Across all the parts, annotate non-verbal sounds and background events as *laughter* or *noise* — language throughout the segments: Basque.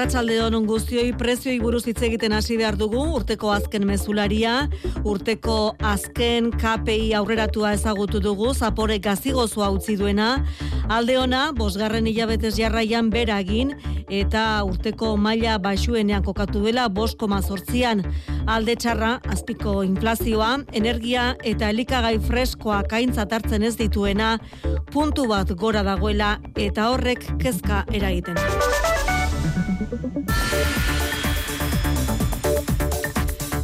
Arratsalde honon guztioi prezioi buruz hitz egiten hasi behar dugu urteko azken mezularia, urteko azken KPI aurreratua ezagutu dugu, zapore gazigozoa utzi duena, alde ona, bosgarren hilabetez jarraian beragin, eta urteko maila baxuenean kokatu dela bosko mazortzian. Alde txarra, azpiko inflazioa, energia eta elikagai freskoa kaintzat hartzen ez dituena, puntu bat gora dagoela eta horrek kezka eragiten.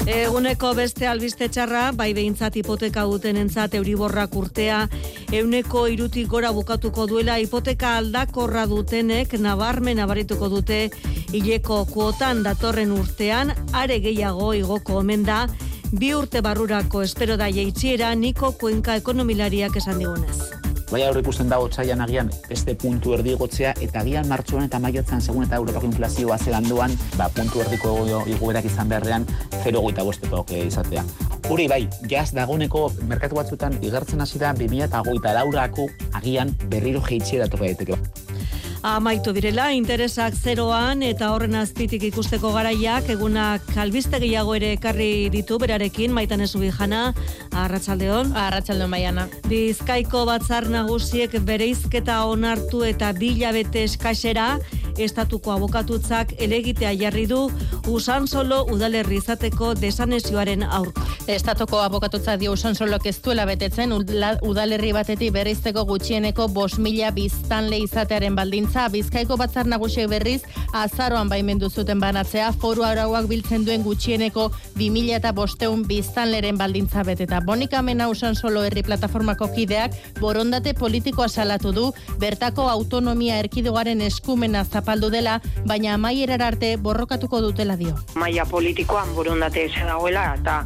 Eguneko beste albiste txarra, bai behintzat hipoteka duten entzat euriborrak urtea, euneko irutik gora bukatuko duela hipoteka aldakorra dutenek nabarmen abarituko dute hileko kuotan datorren urtean, are gehiago igoko omen da, bi urte barrurako espero da jeitxiera niko kuenka ekonomilariak esan digunez. Bai aurre ikusten dago txaian agian beste puntu erdigotzea eta agian martxuan eta maiotzen segun eta Europako inflazioa zelanduan, ba, puntu erdiko iguerak izan beharrean 0,8 bosteko izatea. Hori bai, jaz dagoneko merkatu batzutan igertzen hasi da 2008 laurako agian berriro jeitxera toka daiteke amaitu direla, interesak zeroan eta horren azpitik ikusteko garaiak, egunak kalbiste gehiago ere ekarri ditu berarekin, maitan ez jana, arratsaldeon Arratsaldeon baiana. Bizkaiko batzar nagusiek bereizketa onartu eta bilabete eskasera, estatuko abokatutzak elegitea jarri du usan solo udalerri izateko desanesioaren aurka. Estatuko abokatutza dio usan solo ez duela betetzen udalerri batetik bereizteko gutxieneko bos mila biztanle izatearen baldintza bizkaiko batzar nagusiek berriz azaroan baimendu zuten banatzea foru arauak biltzen duen gutxieneko bi mila eta bosteun biztanleren baldintza beteta. Bonika mena usan solo herri plataformako kideak borondate politikoa salatu du bertako autonomia erkidoaren eskumena zapaldu dela, baina amaierar arte borrokatuko dutela dio. Maia politikoan borondate eze dagoela eta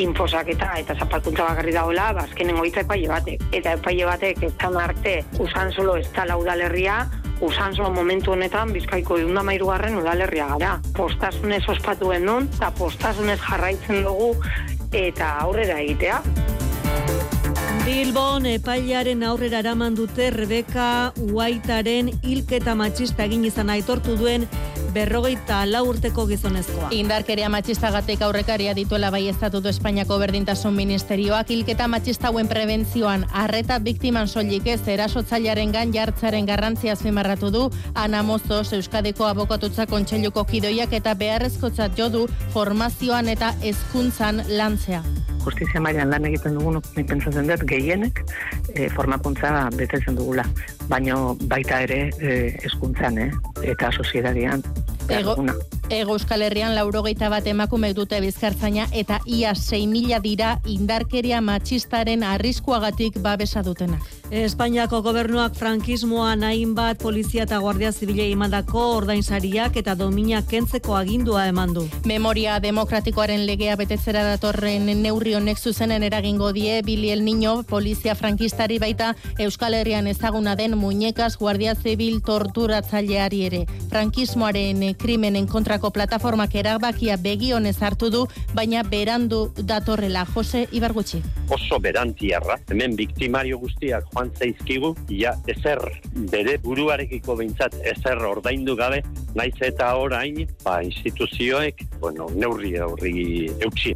infosaketa eta zapalkuntza bakarri dagoela, bazkenen ba, goitza epaile batek. Eta epaile batek ez arte usan solo ez tala udalerria, usan solo momentu honetan bizkaiko eunda mairugarren udalerria gara. Postasunez ospatu genuen eta postasunez jarraitzen dugu eta aurrera egitea. Bilbon epailaren aurrera eraman dute Rebeka Uaitaren hilketa matxista egin izan aitortu duen berrogeita lau urteko gizonezkoa. Indarkeria matxistagatik aurrekaria dituela bai estatutu Espainiako berdintasun ministerioak hilketa matxista hauen prebentzioan arreta biktiman soilik ez erasotzailearen gan jartzaren garrantzia azpimarratu du Ana Mozos Euskadiko abokatutza kontseiluko kidoiak eta beharrezkotzat jodu formazioan eta hezkuntzan lantzea justizia mailan lan egiten dugun nik pentsatzen dut gehienek e, formakuntza betetzen dugula baino baita ere e, eskuntzan eh? eta soziedadian Ego, Ego Euskal Herrian laurogeita bat emakume dute bizkartzaina eta ia 6.000 dira indarkeria matxistaren arriskuagatik babesa dutenak. Espainiako gobernuak frankismoa nahin bat polizia eta guardia zibile imandako ordainsariak eta domina kentzeko agindua eman du. Memoria demokratikoaren legea betetzera datorren neurri honek zuzenen eragingo die Billy el Niño polizia frankistari baita Euskal Herrian ezaguna den muñekas guardia zibil torturatzaileari ere. Frankismoaren krimenen kontrako plataformak erabakia begionez hartu du, baina berandu datorrela Jose Ibargutxi. Oso berantiarra, hemen biktimario guztiak joan zaizkigu, ja ezer bere buruarekiko behintzat ezer ordaindu gabe, naiz eta orain, ba, instituzioek, bueno, neurri horri eutxi.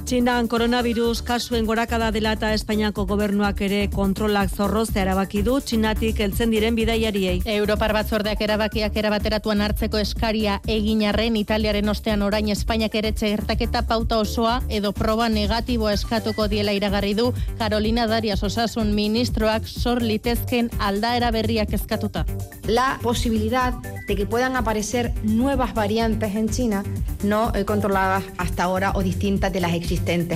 Txindan koronavirus kasuen gorakada dela eta Espainiako gobernuak ere kontrolak zorrozte erabaki du txinatik heltzen diren bidaiariei. Europar batzordeak erabakiak erabateratuan hartzeko eskaria egin arren Italiaren ostean orain Espainiak ere txertaketa pauta osoa edo proba negatibo eskatuko diela iragarri du Carolina Darias osasun ministroak sor litezken aldaera berriak eskatuta. La posibilidad de que puedan aparecer nuevas variantes en China no controladas hasta ahora o distintas de las existentes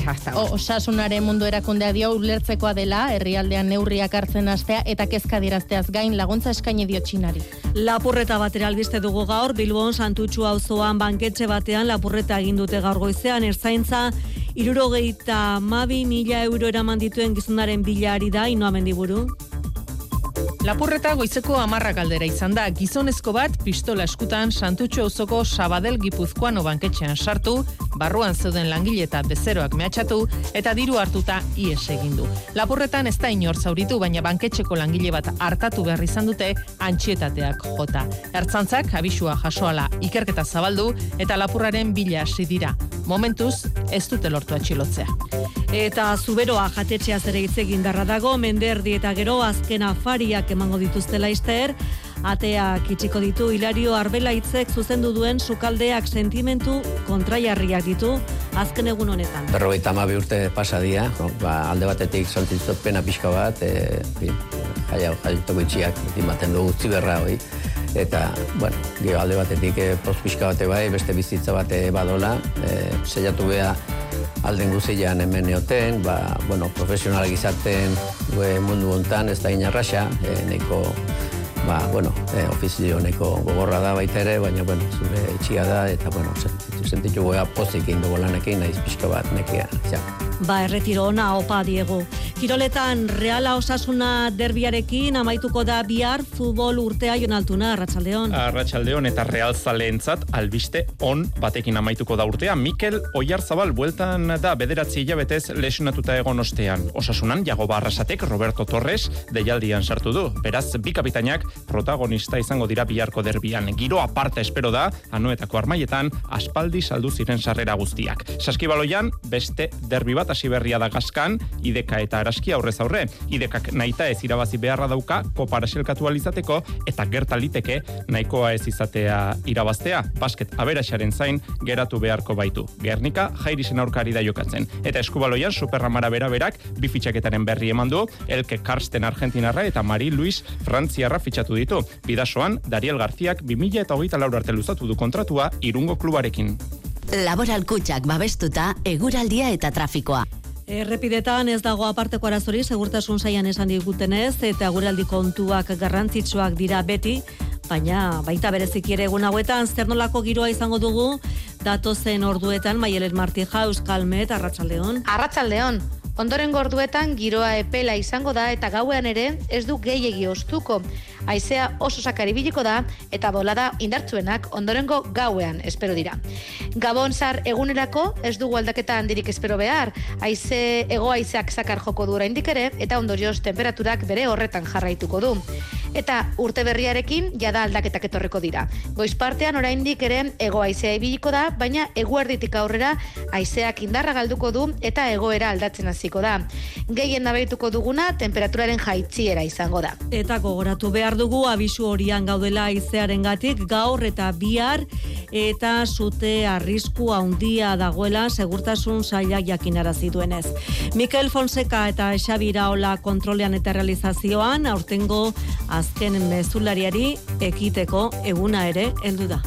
hasta ahora. O, osasunaren mundu erakundea dio ulertzekoa dela, herrialdean neurriak hartzen astea eta kezka dirazteaz gain laguntza eskaini dio txinari. Lapurreta batera albiste dugu gaur, Bilbon Santutxu auzoan banketxe batean lapurreta egin dute gaur goizean erzaintza irurogeita mabi mila euro eraman dituen gizunaren bilari da, inoa mendiburu? Lapurreta goizeko amarra galdera izan da, gizonezko bat pistola eskutan santutxo auzoko Sabadell Gipuzkoano banketxean sartu, barruan zeuden langile eta bezeroak mehatxatu, eta diru hartuta ies egin du. Lapurretan ez da inor zauritu, baina banketxeko langile bat hartatu behar izan dute antxietateak jota. Ertzantzak abisua jasoala ikerketa zabaldu eta lapurraren bila hasi dira. Momentuz, ez dute lortu atxilotzea. Eta zuberoa jatetxea zere egin darra dago, menderdi eta gero azken afariak emango dituzte laizter, ateak itxiko ditu Hilario Arbelaitzek zuzendu duen sukaldeak sentimentu kontraiarriak ditu azken egun honetan. Berrogeita amabi urte pasadia, no, ba, alde batetik soltitzot pena pixka bat, e, jaia, jaitoko itxiak, dimaten dugu ziberra hoi, eta, bueno, gero alde batetik e, post pixka bate bai, beste bizitza bate badola, e, zeiatu beha alden guzian hemen neoten, ba, bueno, profesionalak izaten mundu hontan ez da inarraxa, e, neko ba, bueno, e, ofizio neko gogorra da baita ere, baina, bueno, zure etxia da, eta, bueno, sentitu goea pozik egin dugu lanekin, nahiz pixka bat nekea, ja. Ba, erretiro ona, opa, Diego. Kiroletan, reala osasuna derbiarekin, amaituko da bihar, futbol urtea jonaltuna, Arratxaldeon. Arratxaldeon eta real zaleentzat, albiste on batekin amaituko da urtea. Mikel Oiarzabal, bueltan da, bederatzi hilabetez lesionatuta egon ostean. Osasunan, jago barrasatek, Roberto Torres, deialdian sartu du. Beraz, bi kapitainak protagonista izango dira biharko derbian. Giro aparta espero da, anuetako armaietan, aspaldi saldu ziren sarrera guztiak. Saskibaloian, beste derbi bat hasi berria da gaskan, ideka eta araski aurrez aurre. Idekak naita ez irabazi beharra dauka, kopara selkatu alizateko, eta gerta liteke nahikoa ez izatea irabaztea. Basket aberaxaren zain, geratu beharko baitu. Gernika, jairisen aurkari da jokatzen. Eta eskubaloian, superramara bera berak, bi fitxaketaren berri eman du, Elke Karsten Argentinarra eta Mari Luis Frantziarra fitxatu ditu. Bidasoan, Dariel Garziak 2000 eta hogeita laura arte luzatu du kontratua irungo klubarekin. Laboral kutsak babestuta, eguraldia eta trafikoa. Errepidetan ez dago aparteko arazori segurtasun saian esan digutenez eta guraldi kontuak garrantzitsuak dira beti, baina baita bereziki ere egun hauetan zernolako giroa izango dugu datozen orduetan Maielen Marti Jaus Kalmet Arratsaldeon. Arratsaldeon. Ondoren gorduetan giroa epela izango da eta gauean ere ez du gehiegi ostuko. Aizea oso sakari biliko da eta bolada indartzuenak ondorengo gauean espero dira. Gabon zar egunerako ez dugu aldaketa handirik espero behar. Aize ego aizeak sakar joko dura indikere eta ondorioz temperaturak bere horretan jarraituko du. Eta urte berriarekin jada aldaketak etorreko dira. Goiz partean oraindik ere ego aizea ibiliko da, baina eguerditik aurrera aizeak indarra galduko du eta egoera aldatzen hasiko da. Gehien nabaituko duguna temperaturaren jaitziera izango da. Eta gogoratu behar dugu abisu horian gaudela aizearen gatik gaur eta bihar eta zute arrisku handia dagoela segurtasun saia jakinarazi duenez. Mikel Fonseca eta Xabi Iraola kontrolean eta realizazioan aurtengo azken mezulariari ekiteko eguna ere heldu da.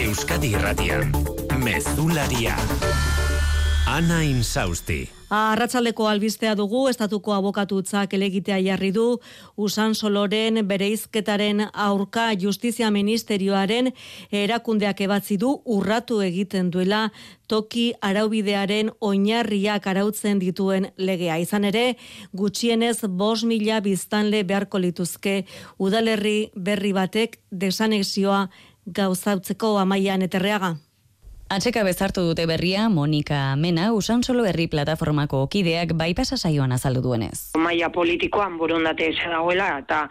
Euskadi Irratian, Mezularia. Ana Insausti. Arratsaldeko albistea dugu, estatuko abokatutzak elegitea jarri du, usan soloren bereizketaren aurka justizia ministerioaren erakundeak ebatzi du urratu egiten duela toki araubidearen oinarriak arautzen dituen legea. Izan ere, gutxienez bos mila biztanle beharko lituzke udalerri berri batek desanexioa gauzautzeko amaian eterreaga. Atxeka bezartu dute berria Monika Mena usan solo herri plataformako kideak baipasa saioan azaldu duenez. Maia politikoan burundate eze dagoela eta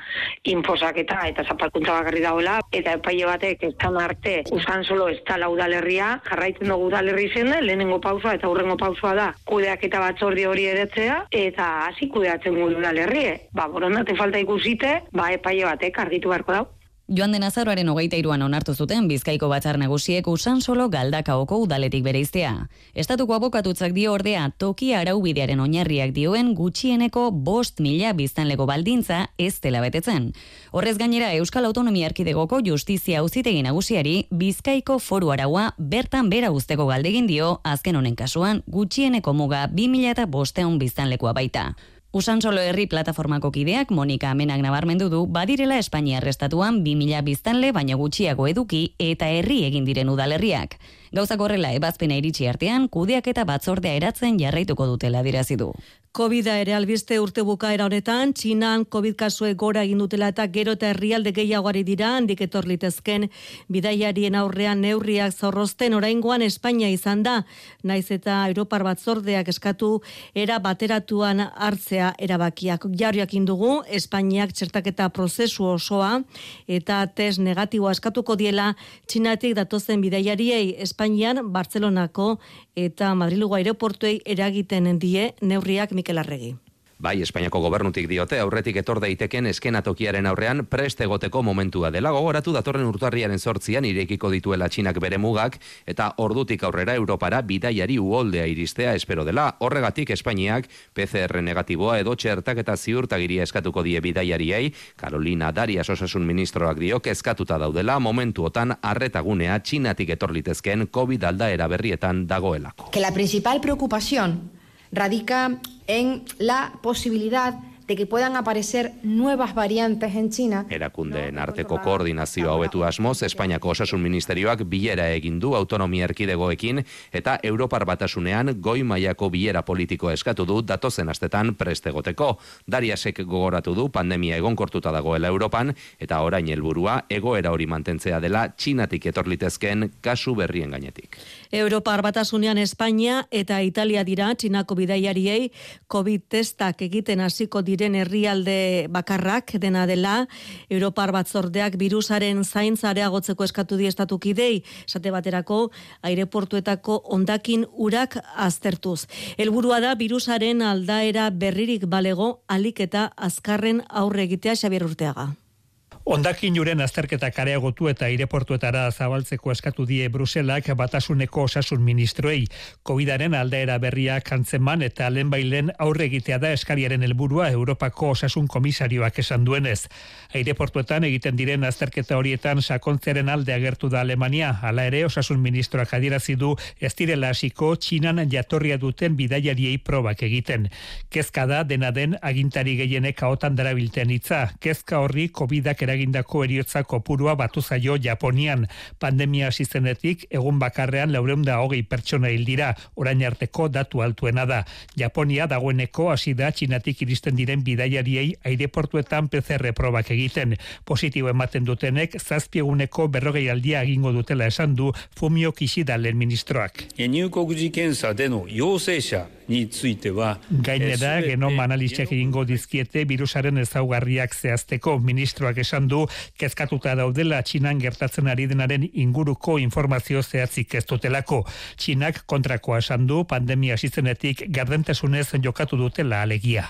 inposaketa eta zapalkuntza bakarri dagoela eta epaile batek ez arte usan solo ez da laudalerria jarraitzen dugu udalerri zen lehenengo pausoa eta hurrengo pausoa da kudeak eta batzordi hori eretzea eta hasi kudeatzen gudu udalerri. Ba, borondate falta ikusite, ba, epaile batek argitu beharko dau. Joan den azaroaren hogeita iruan onartu zuten Bizkaiko batzar nagusiek usan solo galdakaoko udaletik bereiztea. Estatuko abokatutzak dio ordea toki araubidearen oinarriak dioen gutxieneko bost mila biztanleko baldintza ez dela betetzen. Horrez gainera Euskal Autonomia Arkidegoko justizia auzitegi nagusiari Bizkaiko foru araua bertan bera usteko galdegin dio azken honen kasuan gutxieneko muga bi mila eta bosteun biztanlekoa baita. Usan solo herri plataformako kideak Monika Amenak nabarmendu du badirela Espainia arrestatuan 2000 biztanle baina gutxiago eduki eta herri egin diren udalerriak. Gauzak horrela ebazpena iritsi artean, kudeak eta batzordea eratzen jarraituko dutela dirazi du. Covida ere albiste urte bukaera honetan, Txinan Covid kasue gora egin dutela eta gero eta herrialde gehiagoari dira, handik etorlitezken bidaiarien aurrean neurriak zorrozten oraingoan Espainia izan da, naiz eta Europar batzordeak eskatu era bateratuan hartzea erabakiak. Jarriak indugu, Espainiak txertaketa prozesu osoa eta test negatiboa eskatuko diela Txinatik datozen bidaiariei Espainian, Bartzelonako eta Madrilugo aeroportuei eragiten die neurriak Mikel Arregi. Bai, Espainiako gobernutik diote aurretik etor daiteken eskenatokiaren aurrean prest egoteko momentua dela gogoratu datorren urtarriaren sortzian irekiko dituela txinak bere mugak eta ordutik aurrera Europara bidaiari uoldea iristea espero dela. Horregatik Espainiak PCR negatiboa edo txertak eta ziurtagiria eskatuko die bidaiariei, Carolina Darias osasun ministroak dio kezkatuta daudela momentuotan arretagunea txinatik etorlitezken COVID aldaera berrietan dagoelako. Que la principal preocupación radica en la posibilidad de que puedan aparecer nuevas variantes en China. Erakundeen arteko koordinazioa hobetu asmoz, Espainiako osasun ministerioak bilera egin du autonomia erkidegoekin eta Europar batasunean goi mailako bilera politiko eskatu du datozen astetan prestegoteko. Dariasek gogoratu du pandemia egonkortuta dagoela Europan eta orain helburua egoera hori mantentzea dela Txinatik etorlitezken kasu berrien gainetik. Europar batasunean Espainia eta Italia dira Txinako bidaiariei COVID testak egiten hasiko diren herrialde bakarrak dena dela Europar batzordeak virusaren zaintza areagotzeko eskatu di estatukidei esate baterako aireportuetako ondakin urak aztertuz. Helburua da virusaren aldaera berririk balego alik eta azkarren aurre egitea Xabier Urteaga. Ondakin juren azterketa kareagotu eta aireportuetara zabaltzeko eskatu die Bruselak batasuneko osasun ministroei. Covidaren aldaera berria kantzeman eta lehenbailen aurre egitea da eskariaren helburua Europako osasun komisarioak esan duenez. Aireportuetan egiten diren azterketa horietan sakontzeren alde agertu da Alemania, hala ere osasun ministroak adierazi du ez direla hasiko Txinan jatorria duten bidaiariei probak egiten. Kezka da dena den agintari gehienek haotan darabilten hitza. Kezka horri Covidak eragindako eriotza kopurua batu zaio Japonian. Pandemia hasi zenetik egun bakarrean laureunda hogei pertsona hil dira, orain arteko datu altuena da. Japonia dagoeneko hasi da txinatik iristen diren bidaiariei aireportuetan PCR probak egiten. Positibo ematen dutenek zazpieguneko berrogei aldia egingo dutela esan du Fumio Kishida lehen ministroak. Gainera, genoma analiziak egingo dizkiete virusaren ezaugarriak zehazteko ministroak esan du kezkatuta daudela Txinan gertatzen ari denaren inguruko informazio zehatzik ez dutelako. Txinak kontrakoa esan du pandemia hasizenetik gardentasunez jokatu dutela alegia.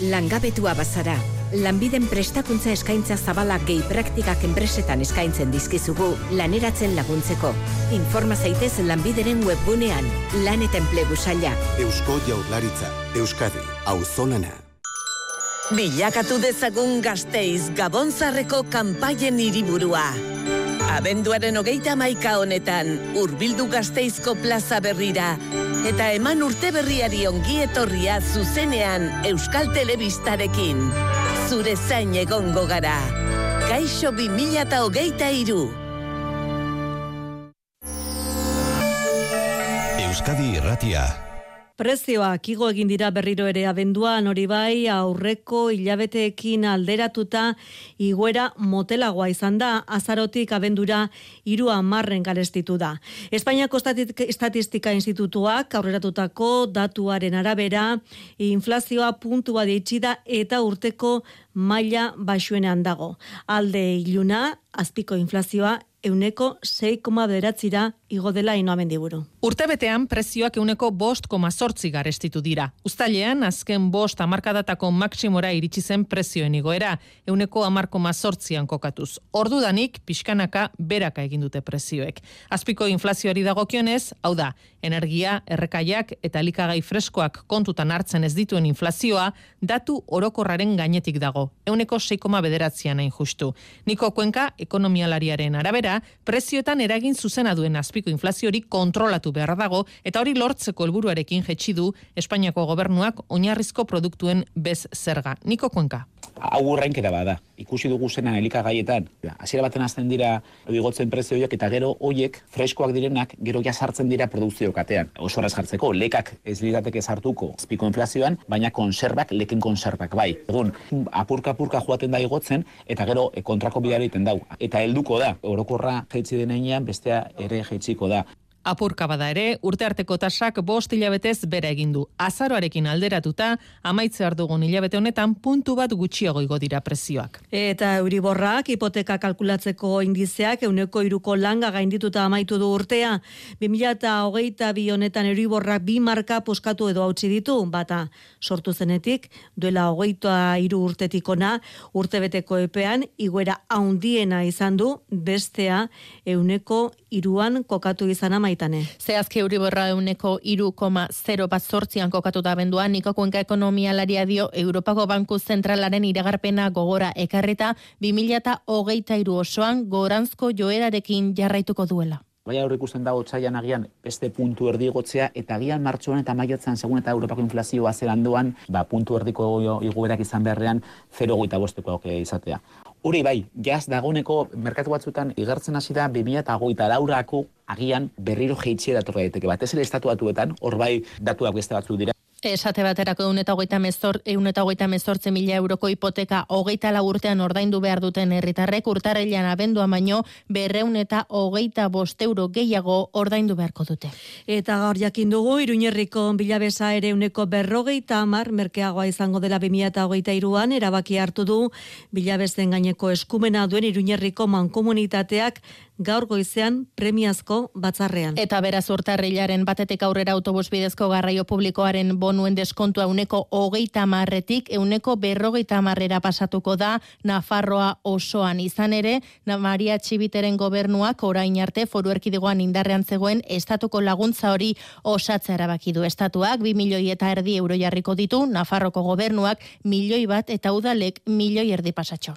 Langabetua bazara, lanbiden prestakuntza eskaintza zabalak gehi praktikak enpresetan eskaintzen dizkizugu laneratzen laguntzeko. Informa zaitez lanbideren webgunean, lan eta enplegu saila. Eusko jaurlaritza, Euskadi, auzolana. Bilakatu dezagun gazteiz gabonzarreko kanpaien hiriburua. Abenduaren hogeita maika honetan, urbildu gazteizko plaza berrira, eta eman urte berriari ongi etorria zuzenean Euskal Telebistarekin. Zure zain egongo gara. Kaixo bi mila eta hogeita iru. Euskadi Irratia. Prezioak igo egin dira berriro ere abenduan hori bai aurreko hilabeteekin alderatuta iguera motelagoa izan da azarotik abendura hiru hamarren garestitu da. Espainiako Estatistika Institutuak aurreratutako datuaren arabera inflazioa puntua deitsi da eta urteko maila baxuenean dago. Alde iluna azpiko inflazioa euneko 6,9 beratzira igo dela inoa mendiburu. Urte betean prezioak euneko bost koma sortzi garestitu dira. Uztailean, azken bost amarkadatako maksimora iritsi zen prezioen igoera, euneko amar koma sortzian kokatuz. Ordu danik, pixkanaka beraka egin dute prezioek. Azpiko inflazioari dagokionez, hau da, energia, errekaiak eta elikagai freskoak kontutan hartzen ez dituen inflazioa, datu orokorraren gainetik dago, euneko 6,9 bederatzean hain justu. Niko Kuenka, ekonomialariaren arabera, prezioetan eragin zuzena duen azpiko inflaziori kontrolatu behar dago, eta hori lortzeko helburuarekin jetxi du Espainiako gobernuak oinarrizko produktuen bez zerga. Niko Kuenka. Hau urrainketa bada. Ikusi dugu zenan elikagaietan, hasiera baten hasten dira igotzen prezio horiek eta gero hoiek freskoak direnak gero ja sartzen dira produkzio katean. Oso jartzeko, lekak ez lirateke sartuko azpiko inflazioan, baina konserbak leken konserbak bai. Egun, apurka apurka joaten da igotzen eta gero e, kontrako bidea egiten dau. Eta helduko da, orokorra jaitsi denean bestea ere jaitsiko da. Apurka bada ere, urte arteko tasak bost hilabetez bere egin du. Azaroarekin alderatuta, amaitze dugun hilabete honetan puntu bat gutxiago igo dira prezioak. Eta Euriborrak hipoteka kalkulatzeko indizeak euneko iruko langa gaindituta amaitu du urtea. 2008 bi honetan Euriborrak bi marka poskatu edo hautsi ditu, bata sortu zenetik, duela hogeita iru urtetikona, urtebeteko epean, iguera haundiena izan du, bestea euneko iruan kokatu izan amaitane. Zehazki Euriborra euneko iru koma zero bat sortzian kokatu da benduan, niko kuenka ekonomialaria dio Europako Banku Zentralaren iragarpena gogora ekarreta 2008 iru osoan goranzko joerarekin jarraituko duela. Bai aurre ikusten dago txaian agian beste puntu erdigotzea eta agian martxoan eta maiotzen segun eta Europako inflazioa zelanduan, ba, puntu erdiko iguerak izan beharrean 0,8 bosteko izatea. Hori bai, jaz dagoneko merkatu batzuetan igertzen hasi da 2008 laurako agian berriro jeitxe datorra daiteke bat. Ez ere estatuatuetan, hor bai datuak beste batzu dira. Esate baterako eun eta hogeita mezor, eun eta hogeita mezortze mila euroko hipoteka hogeita urtean ordaindu behar duten herritarrek urtarreilan abendua baino berreun eta hogeita bost euro gehiago ordaindu beharko dute. Eta gaur jakin dugu, iruñerriko bilabesa ere uneko berrogeita amar, merkeagoa izango dela 2000 eta hogeita iruan, erabaki hartu du bilabesten gaineko eskumena duen iruñerriko mankomunitateak gaur goizean premiazko batzarrean. Eta beraz urtarrilaren batetik aurrera autobus bidezko garraio publikoaren bonuen deskontua uneko hogeita marretik, euneko berrogeita marrera pasatuko da Nafarroa osoan izan ere, Maria Txibiteren gobernuak orain arte foru erkidegoan indarrean zegoen estatuko laguntza hori osatza erabaki du estatuak, bi milioi eta erdi euro jarriko ditu, Nafarroko gobernuak milioi bat eta udalek milioi erdi pasatxo.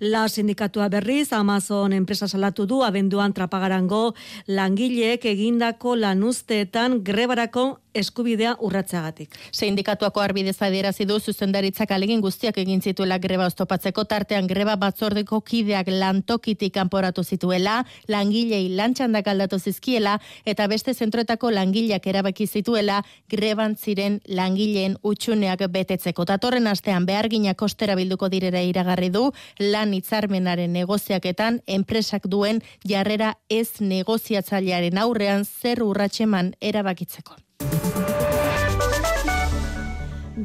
La sindikatua berriz, Amazon enpresa salatu du, abenduan trapagarango langileek egindako lanuzteetan grebarako eskubidea urratzagatik. Sindikatuako arbidez adierazi du zuzendaritzak alegin guztiak egin zituela greba oztopatzeko tartean greba batzordeko kideak lantokitik kanporatu zituela, langilei lantxandak aldatu zizkiela eta beste zentroetako langileak erabaki zituela greban ziren langileen utxuneak betetzeko. Datorren astean behargina kostera bilduko direra iragarri du lan hitzarmenaren negoziaketan enpresak duen jarrera ez negoziatzailearen aurrean zer urratseman erabakitzeko.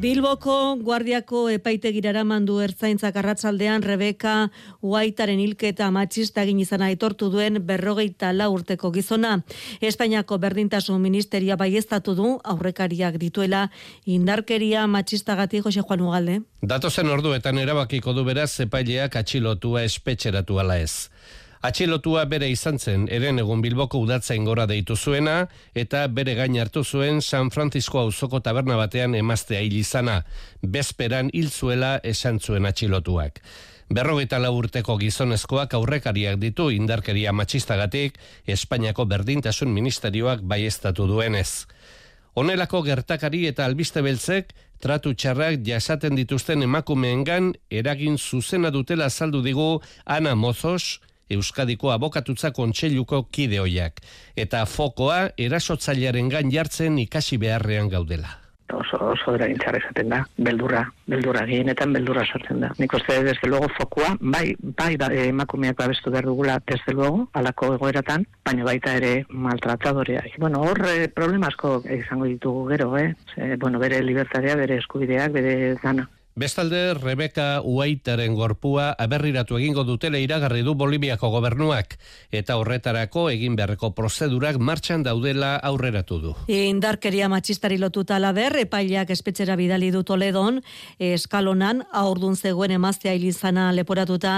Bilboko guardiako epaitegirara mandu ertzaintzak arratsaldean Rebeka Whitearen hilketa matxista egin izana aitortu duen berrogeita la urteko gizona. Espainiako berdintasun ministeria baiestatu du aurrekariak dituela indarkeria matxistagatik Jose Juan Ugalde. Datozen orduetan erabakiko du beraz epaileak atxilotua espetxeratu ala ez. Atxilotua bere izan zen, eren egun Bilboko udatzain gora deitu zuena, eta bere gain hartu zuen San Francisco auzoko taberna batean emaztea hil izana, bezperan hil zuela esan zuen atxilotuak. Berrogeita urteko gizonezkoak aurrekariak ditu indarkeria matxistagatik Espainiako berdintasun ministerioak baiestatu duenez. Honelako gertakari eta albiste beltzek tratu txarrak jasaten dituzten emakumeengan eragin zuzena dutela azaldu digu Ana Mozos, Euskadiko abokatutza kontseiluko kideoiak eta fokoa erasotzailearen gan jartzen ikasi beharrean gaudela. Oso, oso eragin esaten da, beldurra, beldurra, gehienetan beldurra sortzen da. Nik uste, desde luego, fokua, bai, bai da, emakumeak babestu behar dugula, desde luego, alako egoeratan, baina baita ere maltratadorea. Bueno, hor eh, problemasko izango ditugu gero, eh? bueno, bere libertadea, bere eskubideak, bere dana. Bestalde, Rebeka Uaitaren gorpua aberriratu egingo dutele iragarri du Boliviako gobernuak eta horretarako egin beharreko prozedurak martxan daudela aurreratu du. Indarkeria matxistari lotuta laber, epaileak espetxera bidali du Toledon, eskalonan, aurdun zegoen emaztea hilizana leporatuta,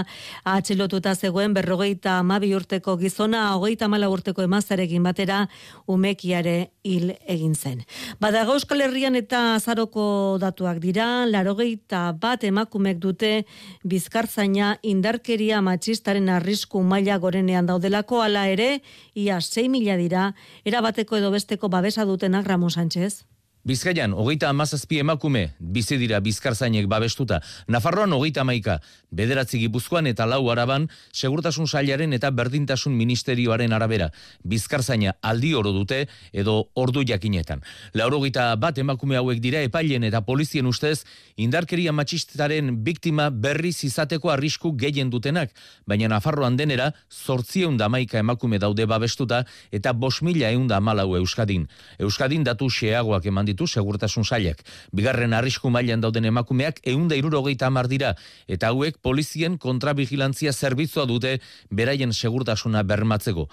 atxilotuta zegoen berrogeita amabi urteko gizona, hogeita mala urteko emazterekin batera, umekiare hil egin zen. Badago Euskal Herrian eta azaroko datuak dira, larogei eta bat emakumek dute bizkartzaina indarkeria matxistaren arrisku maila gorenean daudelako ala ere, ia 6 mila dira, erabateko edo besteko babesa dutenak Ramon Sánchez. Bizkaian, hogeita amazazpi emakume, bizi dira bizkarzainek babestuta. Nafarroan hogeita amaika, bederatzi gipuzkoan eta lau araban, segurtasun sailaren eta berdintasun ministerioaren arabera. Bizkarzaina aldi oro dute edo ordu jakinetan. Lauro bat emakume hauek dira epailen eta polizien ustez, indarkeria matxistaren biktima berriz izateko arrisku gehien dutenak, baina Nafarroan denera, sortzieun da maika emakume daude babestuta eta bos mila eunda malau Euskadin. Euskadin datu xeagoak eman ditu segurtasun sailak. Bigarren arrisku mailan dauden emakumeak eunda irurogeita amar dira, eta hauek polizien kontrabigilantzia zerbitzua dute beraien segurtasuna bermatzeko.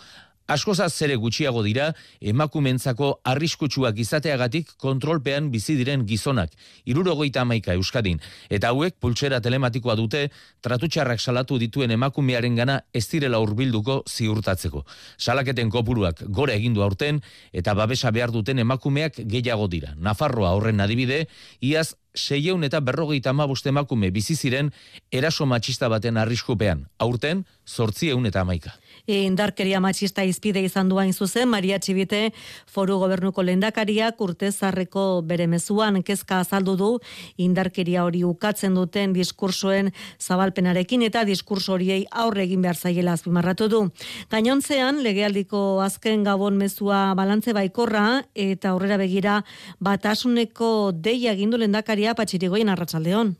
Askoza zere gutxiago dira, emakumentzako arriskutsuak izateagatik kontrolpean bizi diren gizonak, irurogeita amaika euskadin, eta hauek pultsera telematikoa dute, tratutxarrak salatu dituen emakumearen gana ez direla urbilduko ziurtatzeko. Salaketen kopuruak gore egindu aurten, eta babesa behar duten emakumeak gehiago dira. Nafarroa horren adibide, iaz seieun eta berrogeita amaboste emakume bizi ziren eraso matxista baten arriskupean. Aurten, sortzieun eta amaika indarkeria matxista izpide izan duain zuzen, Maria Txibite foru gobernuko lendakariak urte zarreko bere mezuan kezka azaldu du indarkeria hori ukatzen duten diskursoen zabalpenarekin eta diskurso horiei aurre egin behar zaiela azpimarratu du. Gainontzean, legealdiko azken gabon mezua balantze baikorra eta aurrera begira batasuneko deia gindu lendakaria patxirigoien arratsaldeon.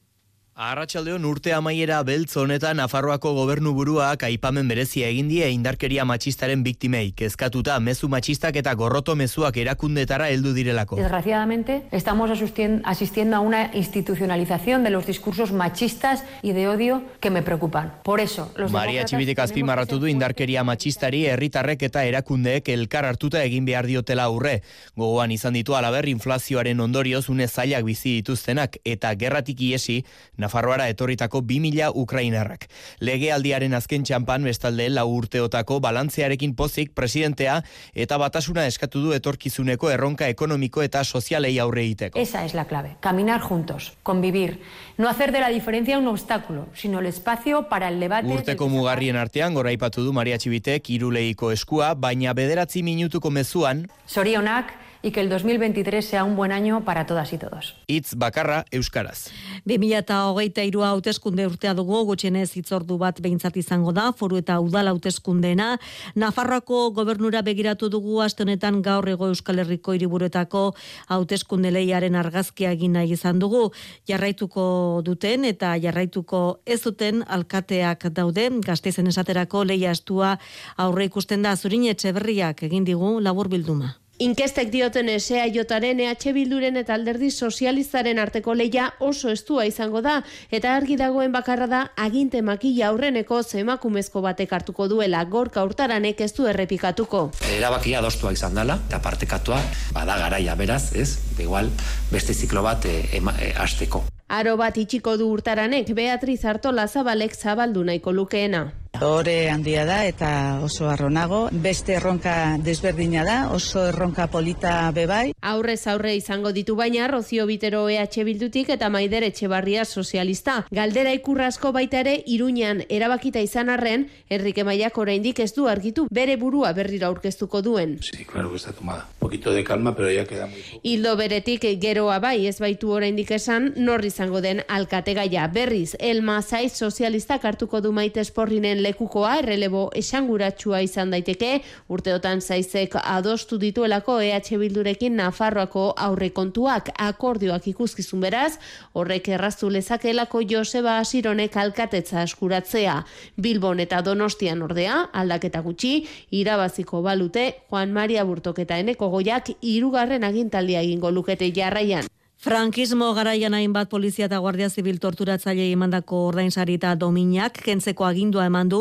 Arratxaldeon urte amaiera beltz honetan Nafarroako gobernu buruak aipamen berezia egin die indarkeria matxistaren biktimei, kezkatuta mezu matxistak eta gorroto mezuak erakundetara heldu direlako. Desgraciadamente, estamos asistiendo a una institucionalización de los discursos machistas y de odio que me preocupan. Por eso, los Maria Txibitek azpimarratu du indarkeria matxistari herritarrek eta erakundeek elkar hartuta egin behar diotela aurre. Gogoan izan ditu alaber inflazioaren ondorioz une zailak bizi dituztenak eta gerratik iesi, Nafarroara etorritako 2000 Ukrainarrak. Legealdiaren azken txampan bestalde lau urteotako balantzearekin pozik presidentea eta batasuna eskatu du etorkizuneko erronka ekonomiko eta sozialei aurre egiteko. Esa es la clave, caminar juntos, convivir, no hacer de la diferencia un obstáculo, sino el espacio para el debate... Urteko mugarrien artean, gora ipatu du Maria Txibitek, iruleiko eskua, baina bederatzi minutuko mezuan... Sorionak, y que el 2023 sea un buen año para todas y todos. Itz bakarra euskaraz. 2023 hauteskunde urtea dugu gutxienez hitzordu bat behintzat izango da foru eta udal hauteskundeena. Nafarroako gobernura begiratu dugu aste honetan gaur ego Euskal Herriko hiriburuetako hauteskunde leiaren argazkia egin nahi izan dugu. Jarraituko duten eta jarraituko ez duten alkateak daude gazteizen esaterako leia estua aurre ikusten da zurin etxeberriak egin digu labur bilduma. Inkestek dioten esea jotaren EH Bilduren eta alderdi sozialistaren arteko leia oso estua izango da, eta argi dagoen bakarra da aginte makila aurreneko zemakumezko batek hartuko duela gorka urtaranek ez du errepikatuko. Erabakia adostua izan dela, eta partekatua, bada garaia beraz, ez? igual, beste ziklo bat e, e, azteko. Aro bat itxiko du urtaranek Beatriz Artola Zabalek zabaldu nahiko lukeena. Ore handia da eta oso arronago. Beste erronka desberdina da, oso erronka polita bebai. Aurrez aurre izango ditu baina Rozio Bitero EH Bildutik eta Maider Etxebarria Sozialista. Galdera ikurrasko baita ere Iruñan erabakita izan arren, Enrique Maiak oraindik ez du argitu bere burua berrira aurkeztuko duen. Sí, claro que está tomada. Poquito de calma, pero ya queda muy Hildo beretik geroa bai ez baitu oraindik esan, norri izango den alkategaia. Berriz, Elma Zaiz Sozialistak hartuko du maite esporrinen lekukoa errelebo esanguratsua izan daiteke. Urteotan zaizek adostu dituelako EH Bildurekin Nafarroako aurrekontuak akordioak ikuskizun beraz. Horrek erraztu lezakelako Joseba Asironek alkatetza eskuratzea. Bilbon eta Donostian ordea aldaketa gutxi irabaziko balute Juan Maria Burtoketa eneko goiak hirugarren agintaldia egingo lukete jarraian Frankismo garaian hainbat polizia eta guardia zibil torturatzaile emandako ordainsari eta dominak kentzeko agindua eman du.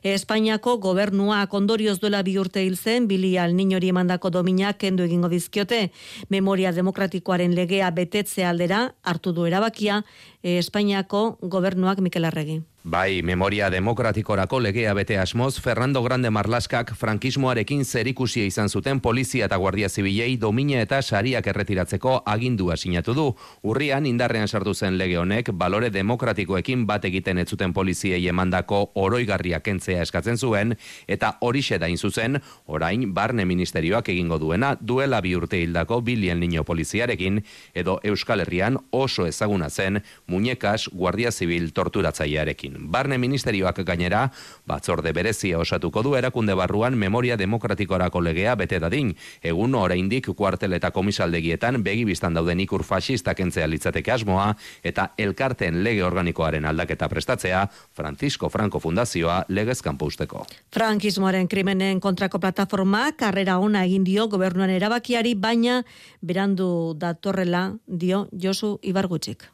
Espainiako gobernua kondorioz duela bi urte hil zen Bili al Niñori emandako dominak kendu egingo dizkiote. Memoria demokratikoaren legea betetze aldera hartu du erabakia Espainiako gobernuak Mikel Arregi. Bai, memoria demokratikorako legea bete asmoz, Fernando Grande Marlaskak frankismoarekin zerikusia izan zuten polizia eta guardia zibilei domina eta sariak erretiratzeko agindua sinatu du. Urrian indarrean sartu zen lege honek balore demokratikoekin bat egiten ez zuten poliziei emandako oroigarria kentzea eskatzen zuen eta horixe da zuzen, orain barne ministerioak egingo duena duela bi urte hildako bilien linio poliziarekin edo Euskal Herrian oso ezaguna zen muñekas guardia zibil torturatzailearekin. Barne ministerioak gainera, batzorde berezia osatuko du erakunde barruan memoria demokratikorako legea bete dadin. Egun oraindik kuartel eta komisaldegietan begi biztan dauden ikur fasistak entzea litzateke asmoa eta elkarten lege organikoaren aldaketa prestatzea, Francisco Franco Fundazioa legez kanpousteko. Frankismoaren krimenen kontrako plataforma karrera ona egin dio gobernuan erabakiari, baina berandu datorrela dio Josu Ibargutxik.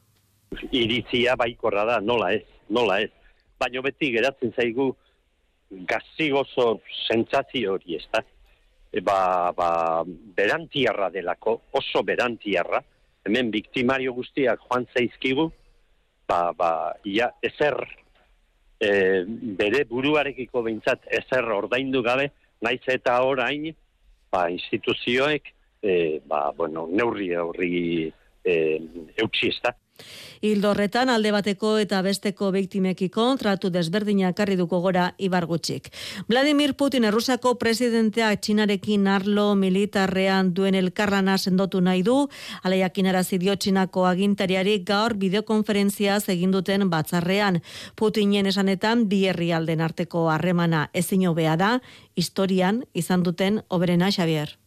Iritzia baikorra da, nola ez nola ez. Baina beti geratzen zaigu gazigozo sentsazio hori, ez da? E, ba, ba, berantiarra delako, oso berantiarra, hemen biktimario guztiak joan zaizkigu, ba, ba, ia, ezer e, bere buruarekiko behintzat ezer ordaindu gabe, naiz eta orain, ba, instituzioek, e, ba, bueno, neurri horri e, eutxi ez da. Hildorretan alde bateko eta besteko biktimekiko tratu desberdinak karri duko gora ibargutxik. Vladimir Putin errusako presidentea txinarekin arlo militarrean duen elkarrana sendotu nahi du, alaiakin arazi dio txinako agintariari gaur bideokonferentzia egin duten batzarrean. Putinen esanetan bi herrialden arteko harremana ezin hobea da, historian izan duten oberena Xavier.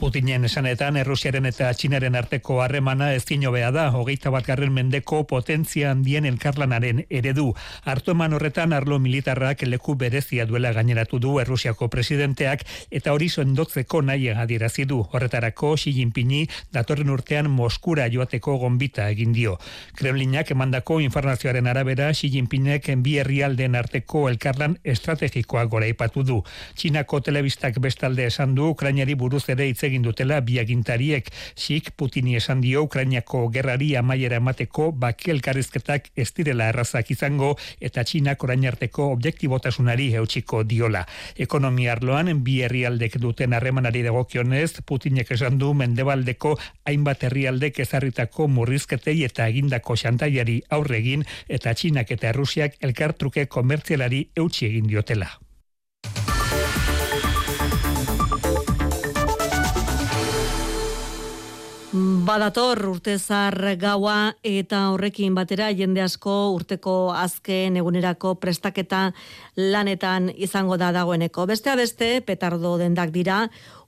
Putinen esanetan Errusiaren eta Txinaren arteko harremana ez hobea da, hogeita bat garren mendeko potentzia handien elkarlanaren eredu. Artu eman horretan arlo militarrak leku berezia duela gaineratu du Errusiako presidenteak eta hori sendotzeko nahi adierazi du. Horretarako Xi Jinpingi datorren urtean Moskura joateko gonbita egin dio. Kremlinak emandako informazioaren arabera Xi Jinpingek bi herrialden arteko elkarlan estrategikoa gora ipatu du. Txinako telebistak bestalde esan du Ukrainari buruz ere hitz egin dutela biagintariek sik Putini esan dio Ukrainiako gerrari amaiera emateko baki elkarrizketak ez direla errazak izango eta Txinak orain arteko objektibotasunari eutsiko diola. Ekonomia arloan bi herrialdek duten harremanari dagokionez Putinek esan du Mendebaldeko hainbat herrialdek ezarritako murrizketei eta egindako xantaiari aurregin eta Txinak eta Errusiak elkartruke komertzialari eutsi egin diotela. Badator urtezar gaua eta horrekin batera jende asko urteko azken egunerako prestaketa lanetan izango da dagoeneko. Bestea beste, petardo dendak dira,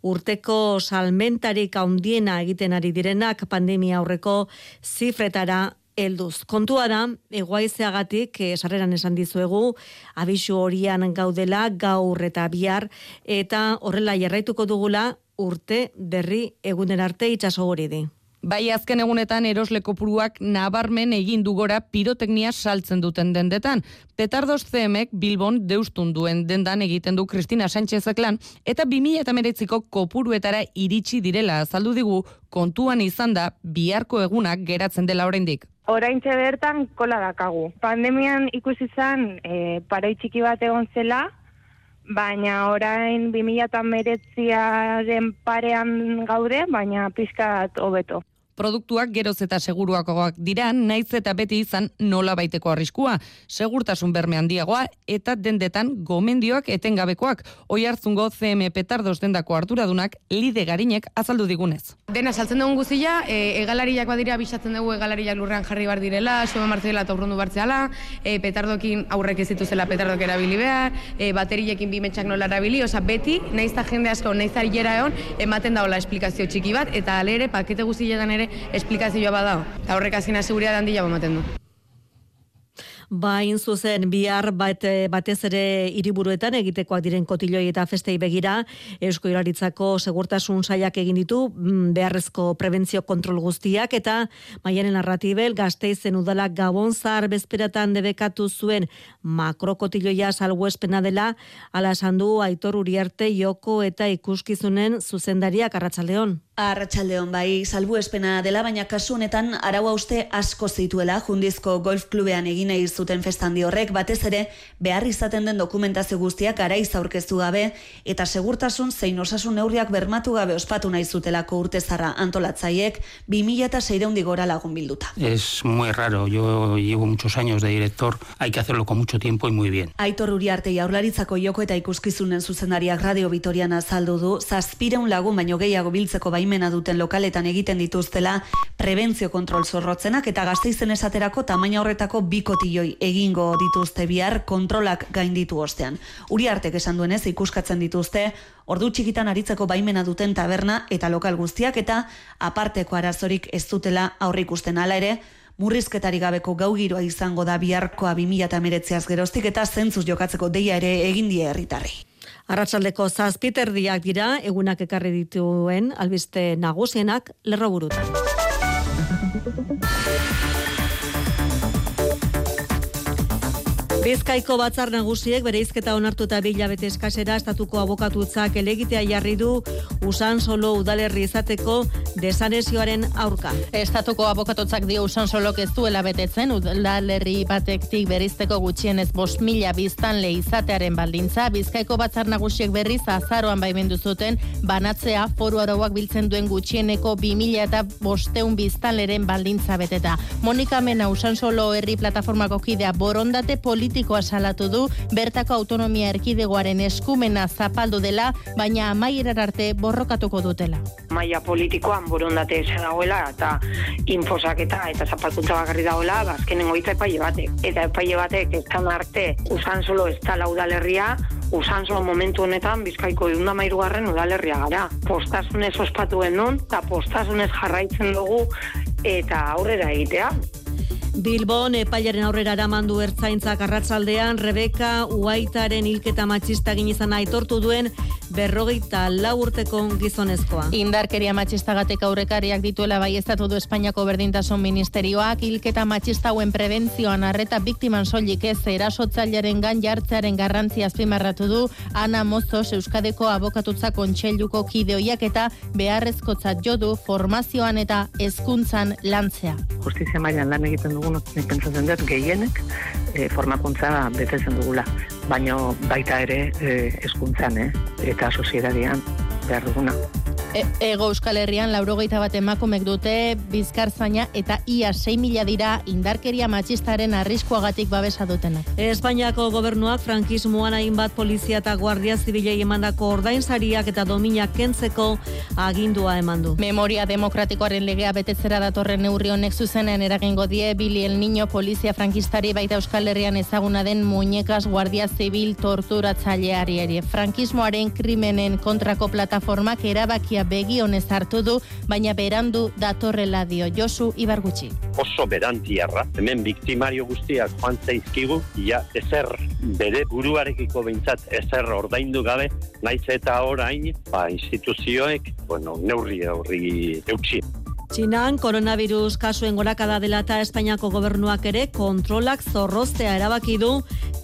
urteko salmentarik haundiena egiten ari direnak pandemia aurreko zifretara helduz. Kontua da, egoaizeagatik, eh, sarreran esan dizuegu, abisu horian gaudela, gaur eta bihar, eta horrela jarraituko dugula, urte berri egunen arte itxaso hori di. Bai azken egunetan erosle kopuruak nabarmen egin dugora piroteknia saltzen duten dendetan. Petardos CMek Bilbon deustun duen dendan egiten du Kristina Sánchezek lan eta 2008ko kopuruetara iritsi direla azaldu digu kontuan izan da biharko egunak geratzen dela oraindik. Orain bertan kola dakagu. Pandemian ikusi zan e, paroi txiki bat egon zela, baina orain 2008 parean gaude, baina pizkat hobeto produktuak geroz eta seguruakoak dira, naiz eta beti izan nola baiteko arriskua, segurtasun berme handiagoa eta dendetan gomendioak etengabekoak. Oi hartzungo CM petardos dendako arduradunak lide garinek azaldu digunez. Dena saltzen dugun guzila, e, egalariak badira bisatzen dugu egalariak lurrean jarri bar direla, suema martzela eta urrundu bartzeala, e, petardokin aurrek ez dituzela petardok erabili behar, e, bateriekin bimetxak nola erabili, oza beti, naiz jende asko, naiz egon, ematen daula esplikazio txiki bat, eta alere, pakete guziletan ere esplikazioa badao. Eta horrek azina seguridad handia bamaten du. Bain zuzen bihar bate, batez ere hiriburuetan egitekoak diren kotiloi eta festei begira, Eusko Iraritzako segurtasun saiak egin ditu mm, beharrezko prebentzio kontrol guztiak eta maianen narratibel gazteizen udala gabon zahar bezperatan debekatu zuen makrokotiloia salguespena dela, ala esan du Aitor Uriarte Joko eta ikuskizunen zuzendariak arratsaldeon. Arratxaldeon bai, salbu espena dela, baina kasu honetan arau uste asko zituela jundizko golf klubean egin nahi zuten festandi horrek, batez ere behar izaten den dokumentazio guztiak araiz aurkeztu gabe, eta segurtasun zein osasun neurriak bermatu gabe ospatu nahi zutelako urtezarra antolatzaiek, 2000 eta seireun gora lagun bilduta. Es muy raro, yo llevo muchos años de director, hay que hacerlo con mucho tiempo y muy bien. Aitor Uriarte jaurlaritzako joko eta ikuskizunen zuzendariak Radio Vitoriana azaldu du, zazpireun lagun baino gehiago biltzeko baimena duten lokaletan egiten dituztela prebentzio kontrol zorrotzenak eta gazteizen esaterako tamaina horretako bikotilloi egingo dituzte bihar kontrolak gainditu ostean. Uriartek esan duenez ikuskatzen dituzte ordu txikitan aritzeko baimena duten taberna eta lokal guztiak eta aparteko arazorik ez dutela aurrikusten hala ere, murrizketari gabeko gau giroa izango da biharkoa 2008az geroztik eta zentzuz jokatzeko deia ere egin die herritarri. Arratsaldeko zazpiterdiak dira egunak ekarri dituen albiste nagusienak lerroburutan. Bizkaiko batzar nagusiek bere izketa onartu eta bilabete eskasera estatuko abokatutzak elegitea jarri du usan solo udalerri izateko desanesioaren aurka. Estatuko abokatutzak dio usan solo ez duela betetzen udalerri batektik berizteko gutxienez bos mila biztan izatearen baldintza. Bizkaiko batzar nagusiek berriz azaroan baimendu zuten banatzea foru arauak biltzen duen gutxieneko bi mila eta bosteun biztan leren baldintza beteta. Monika Mena usan solo herri plataformako kidea borondate politik politikoa salatu du bertako autonomia erkidegoaren eskumena zapaldu dela, baina amaierar arte borrokatuko dutela. Maia politikoan borondate dagoela eta infosaketa eta zapalkuntza bakarri dagoela, ba, goitza epaile batek. Eta epaile batek ez arte usan solo ez tala udalerria, usan solo momentu honetan bizkaiko eunda mairugarren udalerria gara. Postasunez ospatuen nun, eta postasunez jarraitzen dugu eta aurrera egitea. Bilbon epailaren aurrera eramandu ertzaintzak arratsaldean Rebeka Uaitaren hilketa matxista gin izan aitortu duen berrogeita lau urteko gizonezkoa. Indarkeria matxistagatek aurrekariak dituela bai estatu du Espainiako berdintasun ministerioak hilketa matxista hauen prebentzioan arreta biktiman soilik ez erasotzailearen gan jartzearen garrantzia azpimarratu du Ana Mozos Euskadeko abokatutza kontseiluko kideoiak eta beharrezkotzat jodu formazioan eta hezkuntzan lantzea. Justizia mailan lan egiten dugun, pentsatzen dut, gehienek e, formakuntza betetzen dugula. Baina baita ere e, eskuntzan, eh? eta soziedadian behar duguna. E, ego Euskal Herrian laurogeita bat emakumek dute bizkarzaina eta ia 6 mila dira indarkeria matxistaren arriskuagatik babesa dutenak. Espainiako gobernuak frankismoan hainbat polizia eta guardia zibilei emandako ordainsariak eta dominak kentzeko agindua eman du. Memoria demokratikoaren legea betetzera datorren neurri honek zuzenen eragingo die Bili el Niño polizia frankistari baita Euskal Herrian ezaguna den muñekas guardia zibil torturatzaileari ere. Frankismoaren krimenen kontrako plataformak erabakia begi honez hartu du, baina berandu datorrela dio Josu Ibargutxi. Oso berantiarra, hemen biktimario guztiak joan zaizkigu, ja ezer bere buruarekiko behintzat ezer ordaindu gabe, naiz eta orain, ba, instituzioek, bueno, neurri horri eutxi. Txinan, koronavirus kasuen gorakada dela eta Espainiako gobernuak ere kontrolak zorroztea erabaki du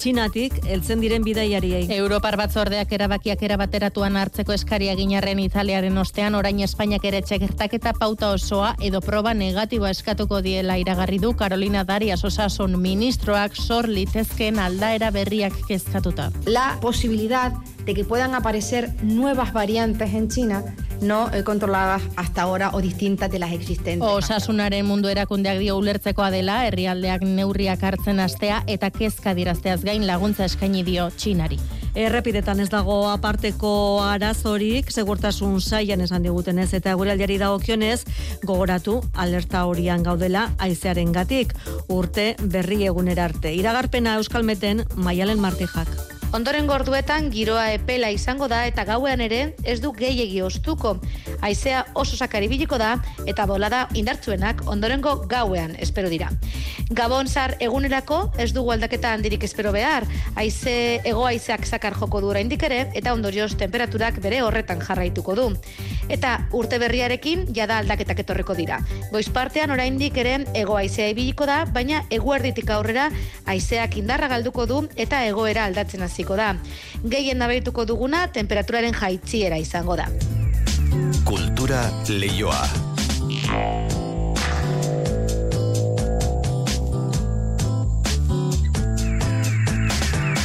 Txinatik heltzen diren bidaiariei. Europar batzordeak erabakiak erabateratuan hartzeko eskaria ginarren Italiaren ostean orain Espainiak ere txekertaketa pauta osoa edo proba negatiboa eskatuko diela iragarri du Carolina Darias osasun ministroak sor litezken aldaera berriak kezkatuta. La posibilidad de que puedan aparecer nuevas variantes en China no eh, controladas hasta ahora o distintas de las existentes. Osasunaren mundu erakundeak dio ulertzekoa dela, herrialdeak neurriak hartzen astea eta kezka dirazteaz gain laguntza eskaini dio Txinari. Errepidetan ez dago aparteko arazorik, segurtasun saian esan diguten ez, eta gure aldiari dagokionez, gogoratu alerta horian gaudela aizearen gatik, urte berri egunerarte. Iragarpena Euskalmeten, Maialen Martijak. Ondoren gorduetan giroa epela izango da eta gauean ere ez du gehiegi ostuko. Aizea oso sakari biliko da eta bolada indartzuenak ondorengo gauean espero dira. Gabon zar egunerako ez dugu aldaketa handirik espero behar. Aize ego aizeak zakar joko dura indikere eta ondorioz temperaturak bere horretan jarraituko du. Eta urte berriarekin jada aldaketak etorreko dira. Goiz partean oraindik ere ego aizea ibiliko da, baina eguerditik aurrera aizeak indarra galduko du eta egoera aldatzen hasiko da. Gehien nabarituko duguna temperaturaren jaitziera izango da. Kultura leioa.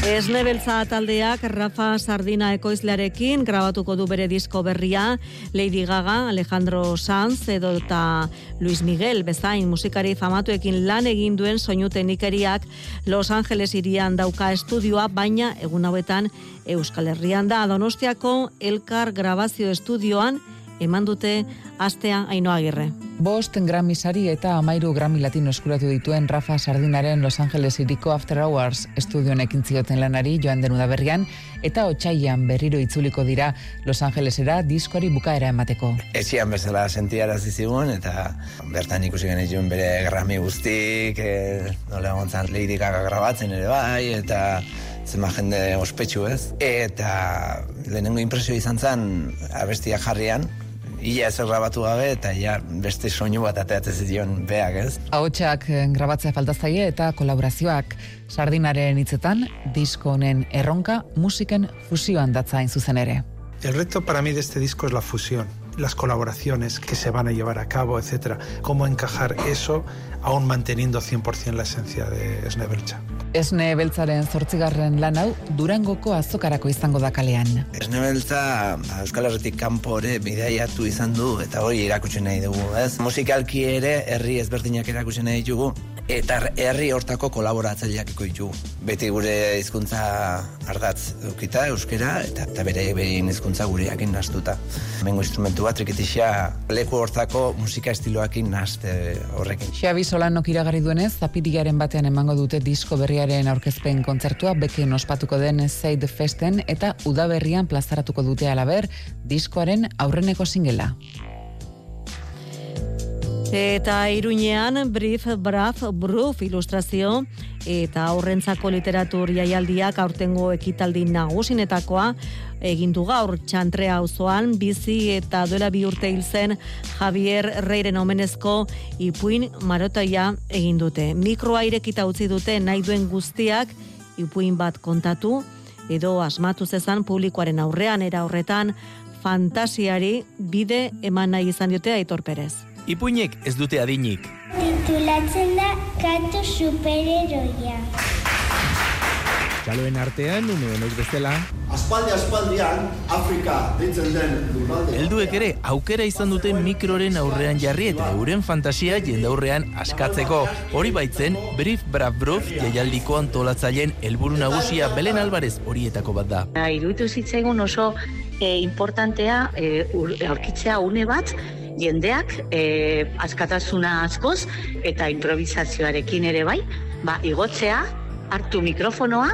Esnebeltza taldeak Rafa Sardina ekoizlearekin grabatuko du bere disko berria Lady Gaga, Alejandro Sanz edo eta Luis Miguel. Bezain musikari famatuekin lan egin duen soinu teknikeriak Los Angeles irian dauka estudioa, baina egun hauetan Euskal Herrian da. Donostiako Elkar Grabazio Estudioan eman dute astea Ainoa Agirre. Bost Grammy sari eta amairu Grammy Latino eskuratu dituen Rafa Sardinaren Los Angeles iriko After Hours estudioan ekin zioten lanari joan den udaberrian eta otxaian berriro itzuliko dira Los Angelesera diskoari bukaera emateko. Ezian bezala sentiara zizigun eta bertan ikusi genituen bere Grammy guztik, e, nola gontzan Gaga grabatzen ere bai, eta zema jende ospetsu ez. Eta lehenengo impresio izan zen abestia jarrian, Ia ez grabatu gabe eta ja beste soinu bat ateatzen zion beak, ez? Ahotsak grabatzea falta zaie eta kolaborazioak Sardinaren hitzetan disko honen erronka musiken fusioan datzain zuzen ere. El reto para mí de este disco es la fusión, las colaboraciones que se van a llevar a cabo, etcétera. Cómo encajar eso aún manteniendo 100% la esencia de Esnebertsa. Esne beltzaren zortzigarren lan hau Durangoko azokarako izango da kalean. Esne beltza ba, Euskal Herretik kanpore bidaiatu izan du eta hori irakutsi nahi dugu, ez? Musikalki ere herri ezberdinak irakutsi nahi dugu eta herri hortako kolaboratzaileak ditugu. Beti gure hizkuntza ardatz dukita euskera eta, eta bere behin hizkuntza gureakin nastuta. Hemengo instrumentu bat trikitixia leku hortako musika estiloakin naste horrekin. Xabi Solanok iragarri duenez, zapiriaren batean emango dute disko berriaren aurkezpen kontzertua beken ospatuko den Zaid Festen eta udaberrian plazaratuko dute alaber diskoaren aurreneko singela. Eta iruñean, Brief, Braf, Bruf ilustrazio eta aurrentzako literatur jaialdiak aurtengo ekitaldi nagusinetakoa egindu gaur txantrea auzoan bizi eta duela bi urte hil zen Javier Reiren omenezko ipuin marotaia egin dute. Mikroa irekita utzi dute nahi duen guztiak ipuin bat kontatu edo asmatu zezan publikoaren aurrean era horretan fantasiari bide eman nahi izan diote Aitor Perez. Ipuinek ez dute adinik. Titulatzen da katu superheroia. Txaloen artean, ume honek bezala. Aspaldi aspaldian, Afrika ditzen den lurralde. Helduek ere, aukera izan dute mikroren aurrean jarri eta euren fantasia jendaurrean askatzeko. Hori baitzen, Brief Brav Bruf jaialdiko antolatzaileen helburu nagusia Belen Alvarez horietako bat da. Iruditu zitzaigun oso e, importantea e, aurkitzea une bat, jendeak e, askatasuna askoz eta improvisazioarekin ere bai, ba, igotzea, hartu mikrofonoa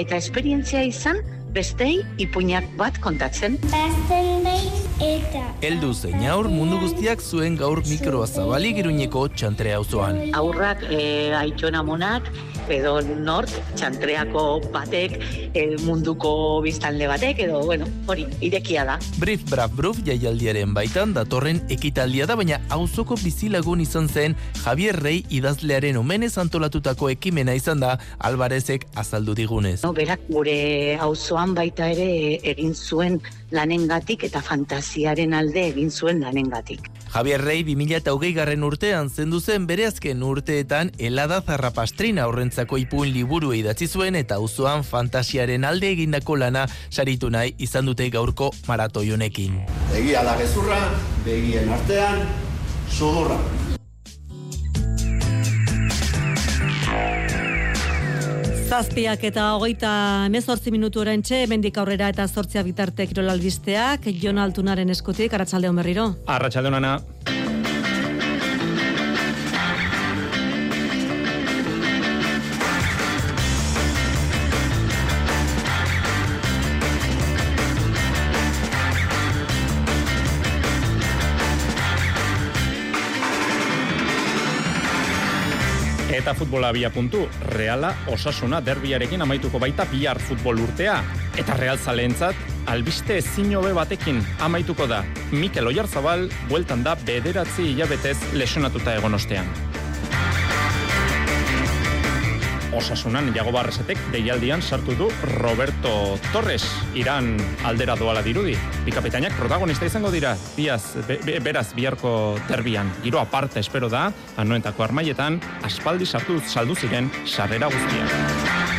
eta esperientzia izan bestei ipuinak bat kontatzen. Bazen eta... Eldu zein aur mundu guztiak zuen gaur mikroa zabalik iruñeko txantrea auzoan. Aurrak e, aitona monak, edo nort, txantreako batek, e, munduko biztanle batek, edo, bueno, hori, irekia da. Brief Braf Bruf jaialdiaren baitan datorren ekitaldia da, baina auzoko bizilagun izan zen Javier Rey idazlearen omenez antolatutako ekimena izan da Alvarezek azaldu digunez. No, berak gure auzoan baita ere egin zuen lanengatik eta fantasiaren alde egin zuen lanengatik. Javier Rey 2008 garren urtean zendu zen bere azken urteetan helada zarrapastrina horrentzako ipun liburu idatzi zuen eta auzoan fantasiaren alde egindako lana saritu nahi izan dute gaurko maratoi honekin. Egia da gezurra, begien artean, sugurra. Zazpiak eta hogeita emezortzi minutu orentxe, mendik aurrera eta zortzia bitarte kirolalbisteak, Jon Altunaren eskutik, Arratxalde berriro. Arratxalde honana. Eta futbola bia puntu, Reala osasuna derbiarekin amaituko baita bihar futbol urtea. Eta Real zaleentzat, albiste ezin hobe batekin amaituko da. Mikel Oyarzabal, bueltan da bederatzi hilabetez lesionatuta egon ostean. Osasunan Jago Barresetek deialdian sartu du Roberto Torres, Iran aldera doala dirudi. Bi kapitainak protagonista izango dira, biaz, be, be- beraz biharko derbian. Giro aparte espero da, anoetako armaietan, aspaldi sartu saldu ziren sarrera guztiak.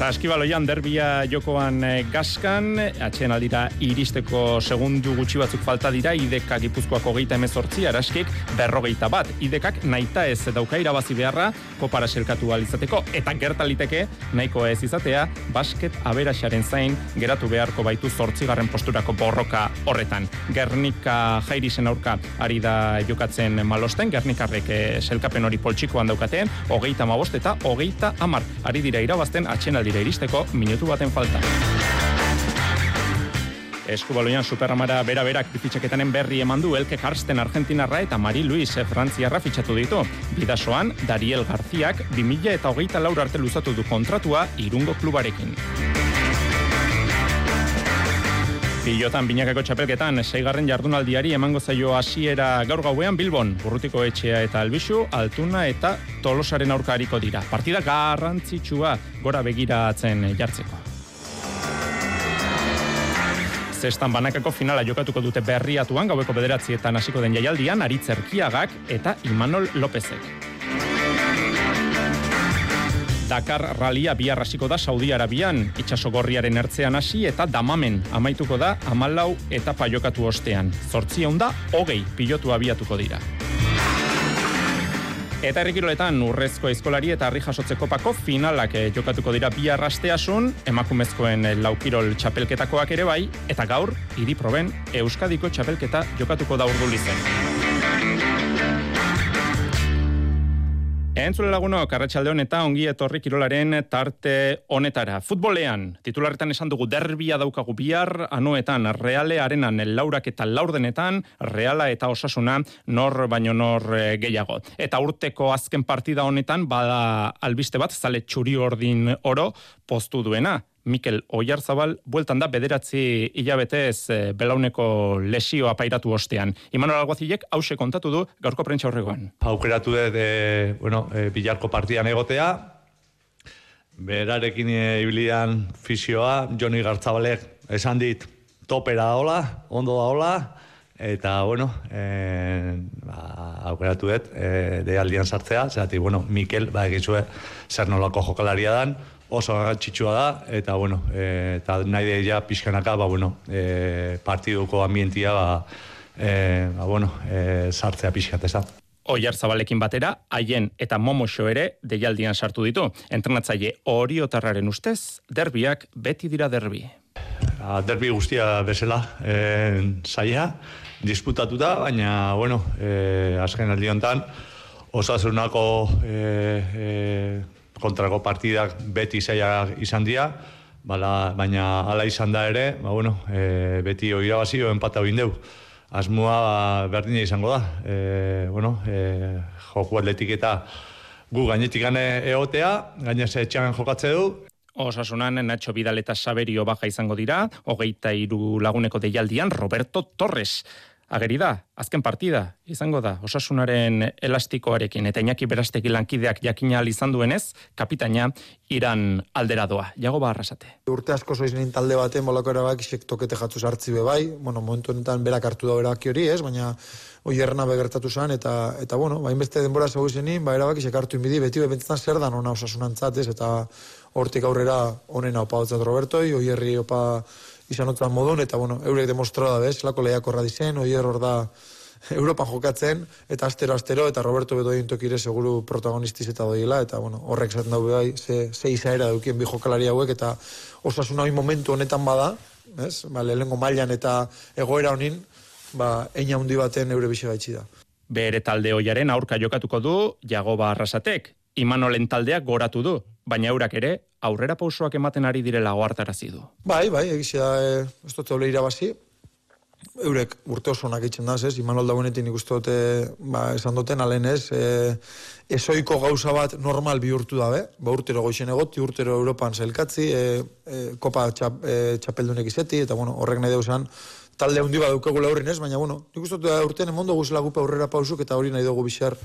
Saskibaloian derbia jokoan eh, gaskan, atxen aldira iristeko segundu gutxi batzuk falta dira, ideka gipuzkoako geita emezortzi, araskik berrogeita bat. Idekak naita ez dauka irabazi beharra, kopara selkatu alizateko, eta gertaliteke nahiko ez izatea, basket aberaxaren zain geratu beharko baitu zortzigarren posturako borroka horretan. Gernika jairisen aurka ari da jokatzen malosten, Gernikarrek eh, selkapen hori poltsikoan daukateen, hogeita mabost eta hogeita amar. Ari dira irabazten atxenaldira iristeko minutu baten falta. Eskubaloian superamara bera-berak bifitxaketanen berri eman du Elke Karsten Argentinarra eta Mari Luis Frantziarra fitxatu ditu. Bidasoan, Dariel Garziak 2000 eta hogeita laur arte luzatu du kontratua irungo klubarekin. Pilotan binakako txapelketan, seigarren jardunaldiari emango zaio hasiera gaur gauean Bilbon, Urrutiko etxea eta Albixu, Altuna eta Tolosaren aurka hariko dira. Partida garrantzitsua gora begiratzen jartzeko. Zestan banakako finala jokatuko dute berriatuan gaueko bederatzietan hasiko den jaialdian Aritz Erkiagak eta Imanol Lopezek. Dakar ralia bihar hasiko da Saudi Arabian, itxaso gorriaren ertzean hasi eta damamen amaituko da amalau etapa jokatu ostean. Zortzi da hogei pilotu abiatuko dira. Eta herrikiroletan urrezko eskolari eta harri jasotzeko pako finalak eh, jokatuko dira bi arrasteasun, emakumezkoen eh, laukirol txapelketakoak ere bai, eta gaur, hiri proben, Euskadiko txapelketa jokatuko da urdulizen. Entzule lagunok, arratsalde honeta ongi etorri kirolaren tarte honetara. Futbolean, titularretan esan dugu derbia daukagu bihar, anoetan, reale arenan, laurak eta laurdenetan, reala eta osasuna nor baino nor eh, gehiago. Eta urteko azken partida honetan, bada albiste bat, zale txuri ordin oro, postu duena. Mikel Oiarzabal, bueltan da bederatzi hilabetez eh, belauneko lesioa pairatu ostean. Imanol Alguazilek hause kontatu du gaurko prentsa horregoan. aukeratu dut, e, bueno, e, bilarko partidan egotea, berarekin ibilian fisioa, Joni Gartzabalek esan dit topera daola, ondo daola, eta, bueno, e, ba, aukeratu dut, e, deialdian sartzea, zeratik, bueno, Mikel, ba, egizue, zer nolako jokalaria dan, oso garrantzitsua da, eta, bueno, e, eta nahi de ja pixkanaka, ba, bueno, e, partiduko ambientia, ba, e, ba, bueno, e, sartzea pixkat, esan. Oiar Zabalekin batera, haien eta Momoxo ere deialdian sartu ditu. Entrenatzaile oriotarraren ustez, derbiak beti dira derbi. A, derbi guztia bezala e, zaila, disputatuta, baina, bueno, e, azken aldi honetan, osasunako e, e, kontrako partidak beti zaila izan dira, bala, baina hala izan da ere, ba, bueno, e, beti hori irabazi, o empata hori indeu. Asmoa ba, berdina izango da. E, bueno, e, joku atletik eta gu gainetik gane egotea, gainez etxean jokatze du, Osasunan Nacho Vidal eta Saberio baja izango dira, hogeita iru laguneko deialdian Roberto Torres. Ageri da, azken partida, izango da, osasunaren elastikoarekin, eta Iñaki Berastegi lankideak jakina izan duenez, kapitaina iran aldera doa. Jago barrasate. Urte asko zoiz nint talde baten bolako erabakisek tokete jatzu sartzi bai, bueno, momentu honetan berak hartu da erabaki hori, ez, baina hoi errena begertatu zen, eta, eta bueno, bain beste denbora zego izenin, ba erabakisek hartu inbidi, beti bebentzetan zer dan ona osasunantzat, ez, eta hortik aurrera onena opa hotzat Robertoi, hoi herri opa izan otzan modun, eta bueno, eurek demostra da, bez, lako lehiakorra dizen, hoi hor da *laughs* Europan jokatzen, eta astero astero, eta Roberto Bedoin tokire seguru protagonistiz eta doila, eta bueno, horrek zaten daue bai, ze, ze izaera dukien bi jokalari hauek, eta osasuna hori momentu honetan bada, ez? Ba, lehengo mailan eta egoera honin, ba, eina handi baten eure bizi gaitxi da. Bere talde hoiaren aurka jokatuko du Jagoba Arrasatek. Imanolen taldeak goratu du, baina eurak ere aurrera pausoak ematen ari direla ohartarazi du. Bai, bai, egizia da, e, ez dut ole irabazi, eurek urte oso onak itxen daz, ez? Imanol dauenetik nik uste dute, ba, esan duten, alen ez, e, ezoiko gauza bat normal bihurtu dabe, ba, urtero goixen egoti, urtero Europan zelkatzi, e, e, kopa txap, e, txapeldunek izeti, eta bueno, horrek nahi deuzan, talde handi bat daukagula horren ez, baina bueno, nik uste dute urtean emondo guzela gupe aurrera pausuk, eta hori nahi dugu bixar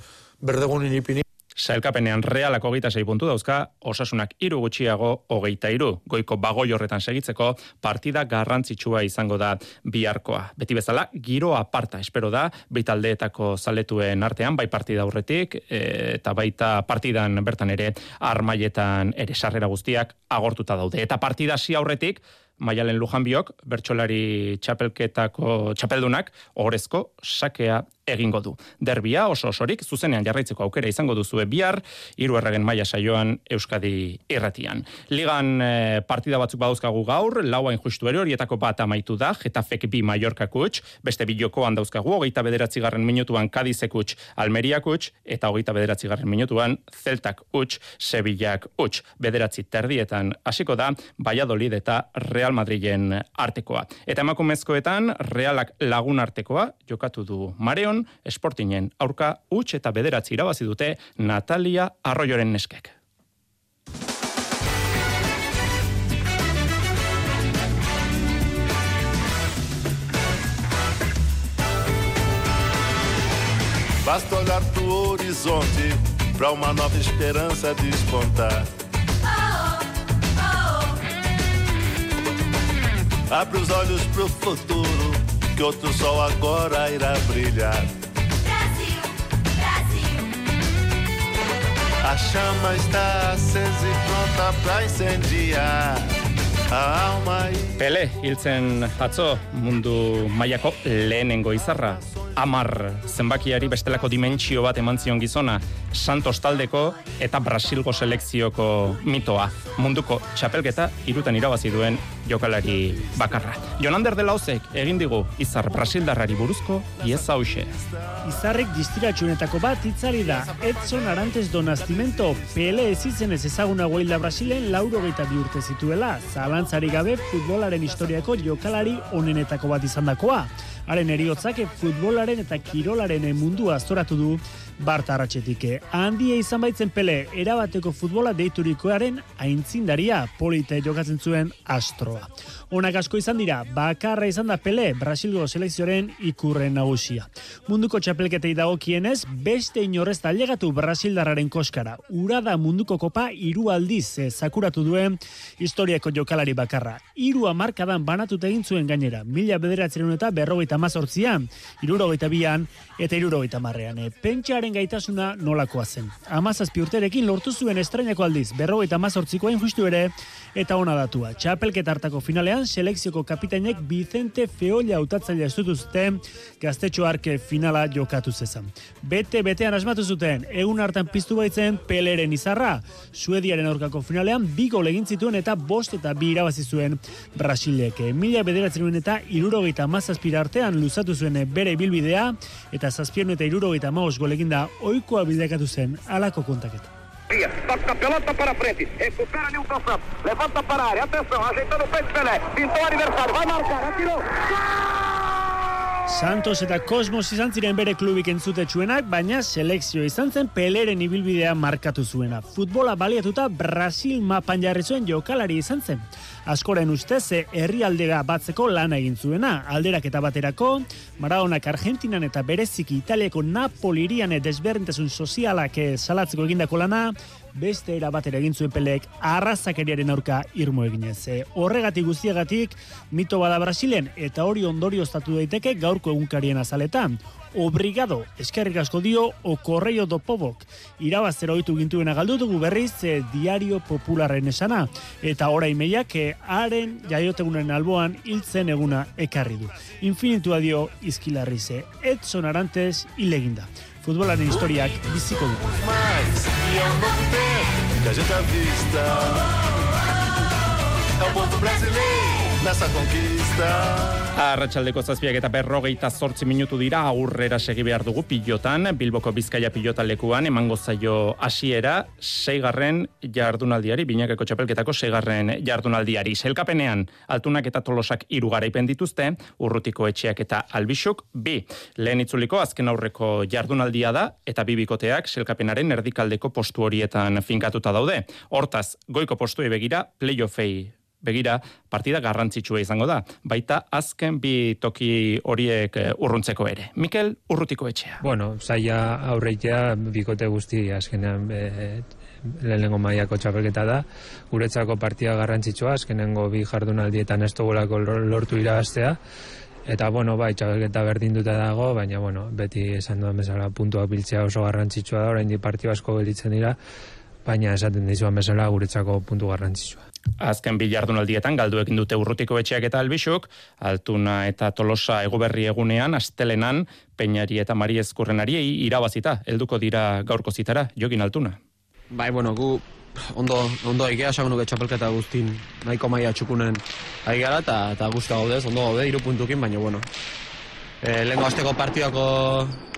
berdegunin ipini. Sailkapenean realako hogeita sei puntu dauzka, osasunak iru gutxiago hogeita iru. Goiko bagoi horretan segitzeko, partida garrantzitsua izango da biharkoa. Beti bezala, giro aparta, espero da, bitaldeetako zaletuen artean, bai partida aurretik, e, eta baita partidan bertan ere, armaietan ere sarrera guztiak agortuta daude. Eta partida si aurretik, Maialen Lujanbiok, bertsolari txapelketako txapeldunak, orezko sakea egingo du. Derbia oso osorik zuzenean jarraitzeko aukera izango duzue bihar hiru erregen maila saioan Euskadi Irratian. Ligan e, partida batzuk badauzkagu gaur, laua injustu ere horietako bat amaitu da, Getafek bi Mallorca kuts, beste bi jokoan dauzkagu, hogeita bederatzigarren minutuan Kadizek uts, Almeriak uts, eta hogeita bederatzigarren minutuan Zeltak uts, Sevillak uts. Bederatzi terdietan hasiko da, Valladolid eta Real Madrilen artekoa. Eta emakumezkoetan, Realak lagun artekoa, jokatu du Mareon, Sportingen aurka huts eta bederatzi irabazi dute Natalia Arroyoren neskek. Basta olhar pro horizonte para uma nova esperança despontar. Abre os olhos pro futuro, que outro sol agora irá brilhar. Brasil, Brasil. A chama está acesa e pronta pra incendiar. A alma Pele, hiltzen atzo mundu mailako lehenengo izarra. Amar zenbakiari bestelako dimentsio bat eman zion gizona, Santos taldeko eta Brasilgo selekzioko mitoa. Munduko txapelketa irutan irabazi duen jokalari bakarra. Jonander de Lauzek egin digu izar Brasildarrari buruzko ieza hause. Izarrek distiratxunetako bat itzali da Edson Arantes do Nascimento PL ez ezaguna guailda Brasilen lauro geita bi urte zituela. Zalantzari gabe futbolaren historiako jokalari onenetako bat izandakoa. Haren eriotzak futbolaren eta kirolaren mundua aztoratu du Bart Arratxetik. Handia izan baitzen pele, erabateko futbola deiturikoaren aintzindaria, polite jokatzen zuen astroa. Onak asko izan dira, bakarra izan da pele, Brasilgo selekzioaren ikurren nagusia. Munduko txapelketei dagokienez, beste inorrez tailegatu Brasildarraren koskara. Ura da munduko kopa hiru aldiz eh, zakuratu duen historiako jokalari bakarra. Hiru hamarkadan banatuta egin zuen gainera, mila bederatzen eta berrogeita mazortzian, irurogeita bian eta irurogeita marrean. E, pentsaren gaitasuna nolakoa zen. Amazazpi urterekin lortu zuen estrainako aldiz, berrogeita mazortzikoa injustu ere, eta ona datua. Txapelketa hartako finalean, selekzioko kapitainek Vicente Feolla autatzailea estutu zuten, gaztetxo arke finala jokatu zezan. Bete, betean asmatu zuten, egun hartan piztu baitzen peleren izarra. Suediaren aurkako finalean, bi gol egin zituen eta bost eta bi irabazi zuen Brasilek. Mila bederatzen eta irurogeita mazazpira artean luzatu zuen bere bilbidea, eta zazpion eta irurogeita maos gol eginda oikoa bidekatu zen alako kontaketa. Toca a pelota para frente. Recupera Nilton Santos. Levanta para a área. Atenção, ajeitando o peito Pelé. Pintou o aniversário. Vai marcar. Atirou. Santos eta Cosmos izan ziren bere klubik entzutetsuenak, baina selekzio izan zen peleren ibilbidea markatu zuena. Futbola baliatuta Brasil mapan jarri zuen jokalari izan zen. Askoren ustez, ze herrialdega batzeko lana egin zuena. Alderak eta baterako, Maradonak Argentinan eta bereziki Italiako Napolirian desberdintasun sozialak eh, salatzeko egindako lana, beste era batera egin zuen pelek arrazakeriaren aurka irmo eginez. E, horregatik guztiagatik mito bada Brasilen eta hori ondorio estatu daiteke gaurko egunkarien azaletan. Obrigado, eskerrik asko dio, o Correio do Pobok. Irabaztera oitu gintuena galdu dugu berriz, e, diario popularren esana. Eta ora imeiak, e, haren jaiotegunen alboan hiltzen eguna ekarri du. Infinitua dio izkilarrize, Edson Arantes hileginda. Futbolaren historiak biziko dugu. mais é novo tempo que a gente avista. É o povo brasileiro nessa conquista. Arratxaldeko zazpiak eta berrogeita zortzi minutu dira aurrera segi behar dugu pilotan, Bilboko Bizkaia pilota lekuan, emango zaio hasiera seigarren jardunaldiari, binakako txapelketako seigarren jardunaldiari. Selkapenean, altunak eta tolosak irugaraipen dituzte, urrutiko etxeak eta albixuk, bi. Lehen itzuliko azken aurreko jardunaldia da, eta bibikoteak selkapenaren erdikaldeko postu horietan finkatuta daude. Hortaz, goiko postu begira, playoffei begira partida garrantzitsua izango da. Baita azken bi toki horiek eh, urruntzeko ere. Mikel Urrutiko etxea. Bueno, zaila aurreitea bikote guzti azkenean e, lehenengo maiako txapelketa da. Guretzako partida garrantzitsua, azkenengo bi jardunaldietan ez dugulako lortu irabaztea. Eta, bueno, bai, txapelketa berdin dute dago, baina, bueno, beti esan duen bezala puntuak biltzea oso garrantzitsua da, orain di partio asko gelditzen dira, baina esaten dizuan bezala guretzako puntu garrantzitsua. Azken bi jardunaldietan galdu egin dute urrutiko etxeak eta albixuk, altuna eta tolosa egoberri egunean, astelenan, peinari eta mari ezkurrenari irabazita, helduko dira gaurko zitara, jogin altuna. Bai, bueno, gu ondo, ondo egia esan nuke txapelketa guztin nahiko maia txukunen aigara eta, eta guztia gaudez, ondo gaude, iru puntukin, baina bueno. E, lehenko azteko partidako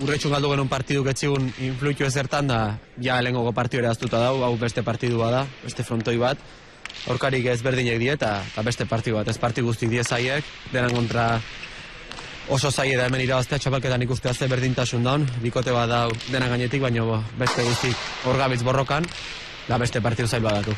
urretxun galdu genuen partidu getzigun influitu ezertan da, ja lehenko partidu ere aztuta dau, hau beste partidua da, beste frontoi bat, Horkarik ez berdinek die eta, eta beste partidu bat, ez partidu guzti die zaiek, denan kontra oso zaie da hemen irabaztea txapelketan ikustea ze berdintasun daun, bikote bat da dena gainetik, baina beste guztik horgabitz borrokan, da beste partidu zail badatu.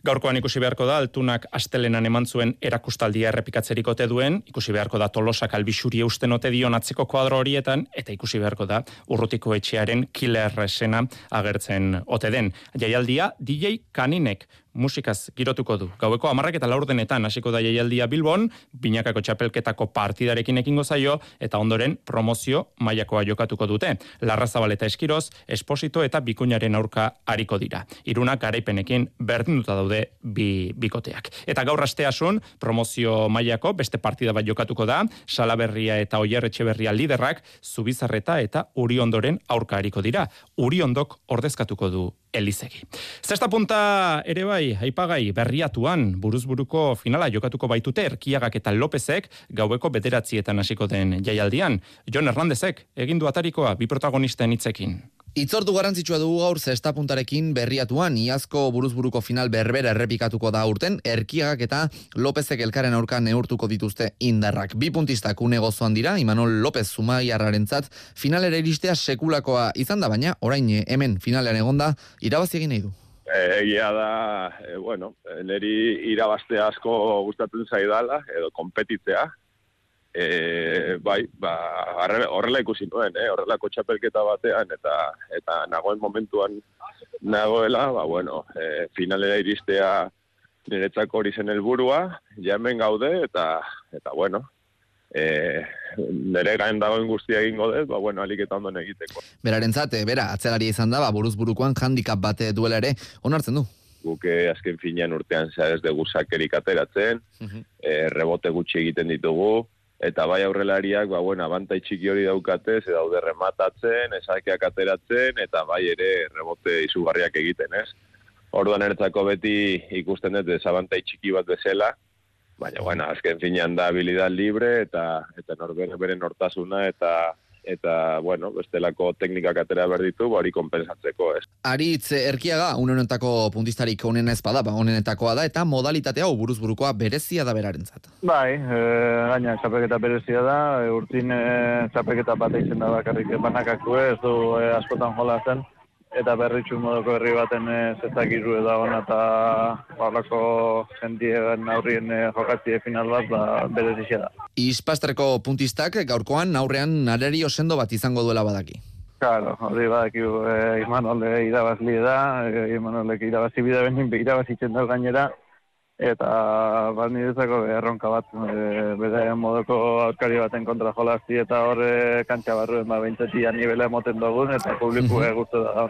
Gaurkoan ikusi beharko da, altunak astelenan eman zuen erakustaldia errepikatzerik ote duen, ikusi beharko da tolosak albixuri eusten ote dion atzeko kuadro horietan, eta ikusi beharko da urrutiko etxearen killer esena agertzen ote den. Jaialdia DJ Kaninek musikaz girotuko du. Gaueko amarrak eta laurdenetan hasiko da jaialdia Bilbon, binakako txapelketako partidarekin ekingo zaio, eta ondoren promozio mailakoa jokatuko dute. Larra eta eskiroz, esposito eta bikuñaren aurka hariko dira. Iruna garaipenekin berdinduta daude bi bikoteak. Eta gaur asteasun, promozio mailako beste partida bat jokatuko da, Salaberria eta Oierretxe berria liderrak, Zubizarreta eta Uriondoren aurka hariko dira. Uriondok ordezkatuko du Elizegi. Zesta punta ere bai, aipagai berriatuan buruzburuko finala jokatuko baitute Erkiagak eta Lopezek gaueko bederatzietan hasiko den jaialdian. Jon Hernandezek egin du atarikoa bi protagonisten hitzekin. Itzortu garrantzitsua dugu gaur zesta puntarekin berriatuan, iazko buruzburuko final berbera errepikatuko da urten, erkiagak eta Lopezek elkaren aurka neurtuko dituzte indarrak. Bi puntistak une gozoan dira, Imanol Lopez Zumai arrarentzat, finalera iristea sekulakoa izan da, baina orain hemen finalean egonda, irabazi egin nahi du. Egia da, e, bueno, neri irabazte asko gustatzen zaidala, edo kompetitzea, e, bai, ba, horrela ikusi nuen, eh, horrelako txapelketa batean, eta eta nagoen momentuan nagoela, ba, bueno, e, finalera iristea niretzako hori zen helburua, jamen gaude, eta, eta bueno, e, nire gain dagoen guztia egingo dut, ba, bueno, alik eta ondo egiteko. Beraren zate, bera, atzelari izan da, ba, buruz burukoan handikap bate duela ere, onartzen du? Guke azken finean urtean zea ez dugu sakerik ateratzen, uh rebote gutxi egiten ditugu, eta bai aurrelariak, ba, bueno, abantai txiki hori daukate, ze daude rematatzen, esakeak ateratzen, eta bai ere rebote izugarriak egiten, ez? Orduan ertzako beti ikusten dut desabantai txiki bat bezala, baina, bueno, azken finean da habilidad libre, eta, eta norbere bere nortasuna, eta eta, bueno, bestelako teknikak atera behar ditu, ba, hori kompensatzeko, ez. Aritz, erkiaga, unenetako puntistarik onen ez bada, ba, onenetakoa da, eta modalitatea hau buruzburukoa berezia da beraren zat. Bai, e, gaina, txapeketa berezia da, e, urtin e, txapeketa bat eitzen da bakarrik banakakue, ez du e, askotan jola zen, eta berritxu modoko herri baten e, zezakiru edo ona eta barlako jendien aurrien e, jokatzie final bat ba, bere da. Ispastreko puntistak gaurkoan aurrean narerio sendo bat izango duela badaki. Claro, hori badaki e, Imanolde irabazli da, e, Imanolde irabazi bida benin irabazitzen da gainera, eta bat niretzako erronka bat e, bere modoko aurkari baten kontra jolazti eta horre kantxa barruen ba, bintzetia nivela emoten dugun eta publiku mm -hmm. da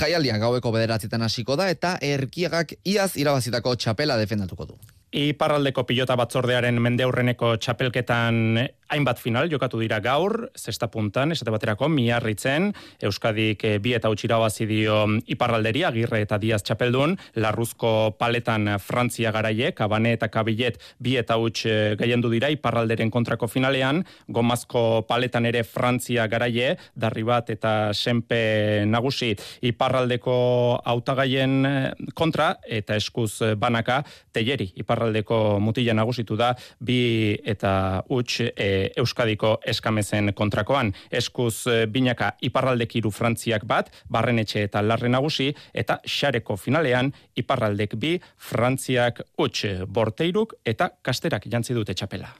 Jaialdian gaueko bederatzietan hasiko da eta erkiagak iaz irabazitako txapela defendatuko du. Iparraldeko pilota batzordearen mendeurreneko txapelketan hainbat final jokatu dira gaur, zesta puntan, esate baterako, miarritzen, Euskadik eh, bi eta utxira dio iparralderia, agirre eta diaz txapeldun, larruzko paletan Frantzia garaiek, abane eta kabilet bi eta utx eh, gaiendu dira iparralderen kontrako finalean, gomazko paletan ere Frantzia garaie, darri bat eta senpe nagusi. Iparraldeko hautagaien eh, kontra, eta eskuz banaka, teieri, iparraldeko mutila nagusitu da, bi eta utx e, Euskadiko eskamezen kontrakoan. Eskuz e, binaka iparraldek iru frantziak bat, barrenetxe eta larre nagusi, eta xareko finalean iparraldek bi frantziak utx borteiruk eta kasterak jantzi dute txapela.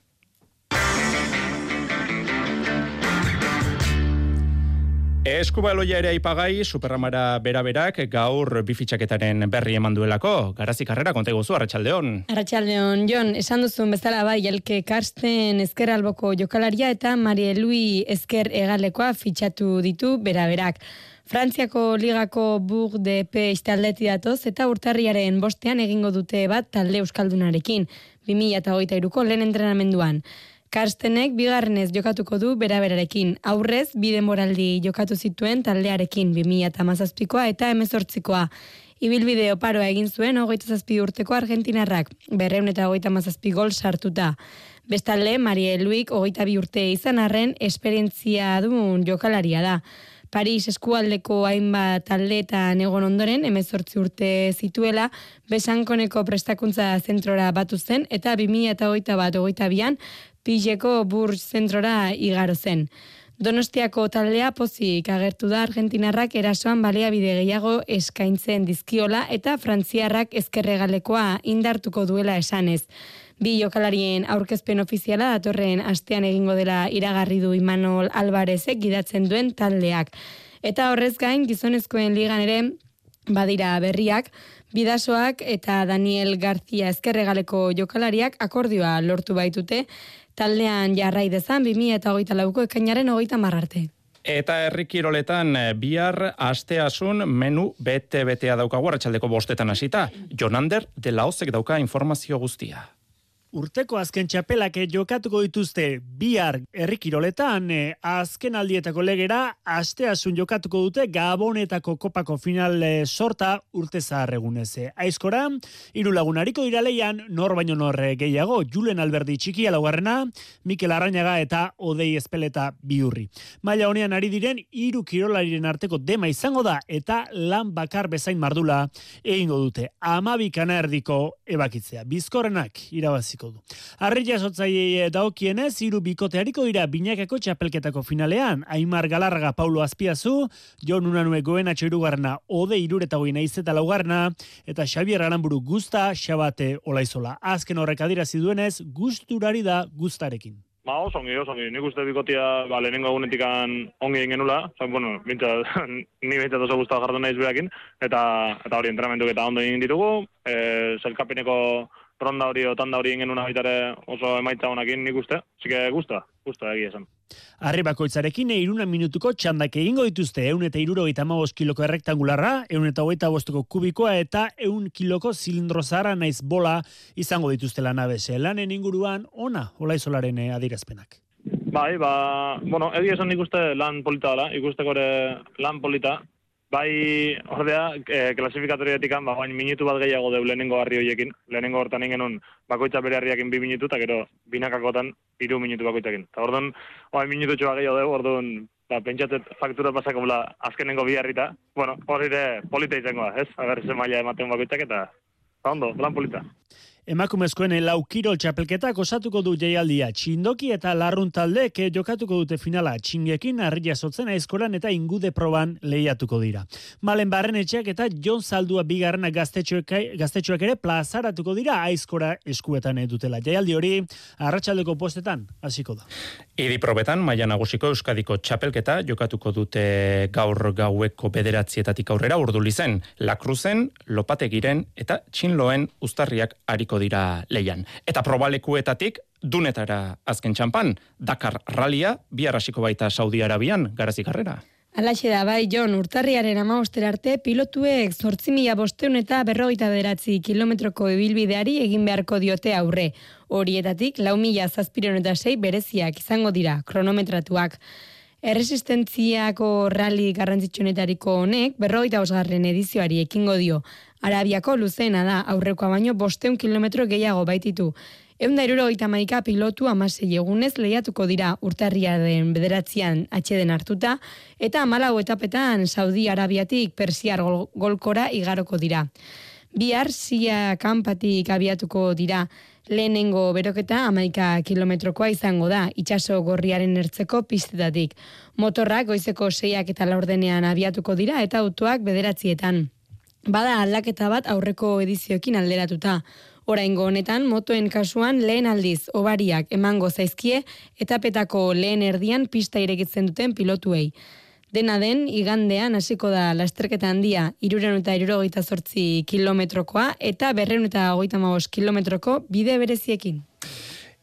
Eskubaloia ere aipagai, superramara bera-berak gaur bifitxaketaren berri eman duelako. Garazi karrera, konta eguzu, Arratxaldeon. Arratxaldeon, Jon, esan duzun bezala bai, elke Karsten Esker alboko jokalaria eta Marie Louis Esker egalekoa fitxatu ditu bera-berak. Frantziako ligako bug de pe istaldeti datoz eta urtarriaren bostean egingo dute bat talde euskaldunarekin, 2008ko lehen entrenamenduan. Karstenek bigarrenez jokatuko du beraberarekin. Aurrez, bide moraldi jokatu zituen taldearekin 2008koa eta emezortzikoa. Ibilbide oparoa egin zuen, hogeita zazpi urteko argentinarrak, berreun eta hogeita mazazpi gol sartuta. Bestalde, Marie Luik hogeita bi urte izan arren, esperientzia duen jokalaria da. Paris eskualdeko hainbat taldeetan egon ondoren, emezortzi urte zituela, besankoneko prestakuntza zentrora batu zen, eta 2008 eta hogeita bat, hogeita bian, Pijeko burj zentrora igaro zen. Donostiako taldea pozik agertu da Argentinarrak erasoan baliabide gehiago eskaintzen dizkiola eta Frantziarrak ezkerregalekoa indartuko duela esanez. Bi jokalarien aurkezpen ofiziala datorren astean egingo dela iragarri du Imanol Alvarezek gidatzen duen taldeak. Eta horrez gain gizonezkoen ligan ere badira berriak, Bidasoak eta Daniel García ezkerregaleko jokalariak akordioa lortu baitute, taldean jarrai dezan 2008 lauko ekainaren hogeita marrarte. Eta herrikiroletan eh, bihar asteasun menu bete-betea daukagu arratsaldeko bostetan hasita. Jonander de Laozek dauka informazio guztia. Urteko azken txapelak jokatuko dituzte bihar herrikiroletan e, azken aldietako legera asteasun jokatuko dute Gabonetako kopako final e, sorta urte zahar egunez. Aizkora, hiru lagunariko dira nor baino norre gehiago, Julen Alberdi txikia laugarrena, Mikel Arrañaga eta Odei Espeleta biurri. Maila honean ari diren hiru kirolariren arteko dema izango da eta lan bakar bezain mardula egingo dute. Amabikana erdiko ebakitzea. Bizkorrenak irabaziko du. Arri jasotzaiei daokienez, hiru bikoteariko dira binakako txapelketako finalean, Aimar Galarraga Paulo Azpiazu, Jon Unanue Goena Txoirugarna, Ode Goina Izeta Laugarna, eta Xabier Aramburu Gusta, Xabate Olaizola. Azken horrek adira ziduenez, gusturari da gustarekin. Ba, oso ongi, oso ongi. Nik uste bikotia, ba, lehenengo egunetik ongi egin genula. Zan, bueno, bintza, *laughs* ni bintza oso guztua jartu nahiz berakin. Eta, eta hori entrenamendu eta ondo egin ditugu. E, zelkapineko ronda hori o tanda hori ingen una baitare oso emaitza honakin nik uste. Zike gusta, gusta egia esan. Arri bakoitzarekin iruna minutuko txandak egingo dituzte eun eta iruro eta kiloko errektangularra, eun eta hogeita bostuko kubikoa eta eun kiloko zilindro zara naiz bola izango dituzte lan abese. Lanen inguruan, ona, hola izolaren eh, adirazpenak. Bai, ba, bueno, egia esan ikuste lan polita dela, ikusteko ere lan polita, Bai, ordea, e, klasifikatorietik ba, bain minutu bat gehiago deu lehenengo harri hoiekin. Lehenengo hortan ingen bakoitza bere harriakin bi minutu, eta gero binakakotan iru minutu bakoitzakin. Eta orduan, bain minutu txoa gehiago deu, orduan, ba, pentsatet faktura pasako bula azkenengo bi harrita. Bueno, hori ere polita izango da, ez? Agar, ze maila ematen bakoitzak eta, ba, ondo, plan polita. Emakumezkoen laukiro txapelketak osatuko du jaialdia. Txindoki eta larrun taldek jokatuko dute finala. Txingekin arria sotzen aizkoran eta ingude proban lehiatuko dira. Malen barren etxeak eta Jon Zaldua bigarrena gaztetxoak ere plazaratuko dira aizkora eskuetan edutela. Jaialdi hori arratsaldeko postetan hasiko da. Idi probetan, maia nagusiko Euskadiko txapelketa jokatuko dute gaur gaueko bederatzietatik aurrera urdu lizen. Lakruzen, lopategiren eta txinloen ustarriak hariko dira leian. Eta probalekuetatik dunetara azken txampan, Dakar Ralia, bihar hasiko baita Saudi Arabian, garazik karrera. Alaxe da, bai, Jon, urtarriaren ama arte, pilotuek zortzi mila bosteun eta berrogeita beratzi kilometroko ibilbideari egin beharko diote aurre. Horietatik, lau mila zazpiron eta sei bereziak izango dira, kronometratuak. Erresistentziako rally garrantzitsunetariko honek, berrogeita osgarren edizioari ekingo dio. Arabiako luzena da, aurrekoa baino bosteun kilometro gehiago baititu. Eunda iruro maika pilotu amasei egunez lehiatuko dira urtarria den bederatzean atxeden hartuta, eta amalau etapetan Saudi Arabiatik Persiar golkora igaroko dira. Bihar zia kanpatik abiatuko dira, lehenengo beroketa amaika kilometrokoa izango da, itxaso gorriaren ertzeko pistetatik. Motorrak goizeko seiak eta laurdenean abiatuko dira eta autoak bederatzietan. Bada aldaketa bat aurreko edizioekin alderatuta. Oraingo honetan motoen kasuan lehen aldiz obariak emango zaizkie eta petako lehen erdian pista irekitzen duten pilotuei. Dena den, igandean hasiko da lasterketa handia iruren eta irurogeita sortzi kilometrokoa eta berreun eta goita kilometroko bide bereziekin.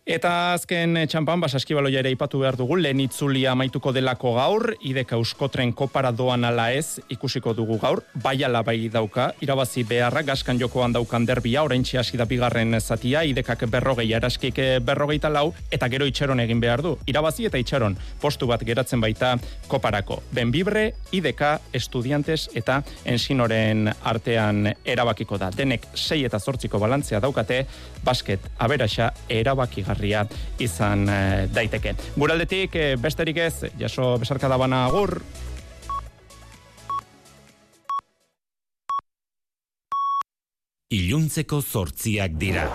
Eta azken txampan, basaskibaloia ere ipatu behar dugu, lehen itzulia amaituko delako gaur, ideka euskotren kopara doan ala ez, ikusiko dugu gaur, bai bai dauka, irabazi beharra, gaskan jokoan daukan derbia, orain hasi da bigarren zatia, idekak berrogei, araskik berrogei talau, eta gero itxeron egin behar du. Irabazi eta itxeron, postu bat geratzen baita koparako. Benbibre, ideka, estudiantes eta ensinoren artean erabakiko da. Denek sei eta zortziko balantzea daukate, basket aberaxa erabakigarri interesgarria izan e, daiteke. Guraldetik e, besterik ez, jaso besarka da bana agur. Iluntzeko zortziak dira.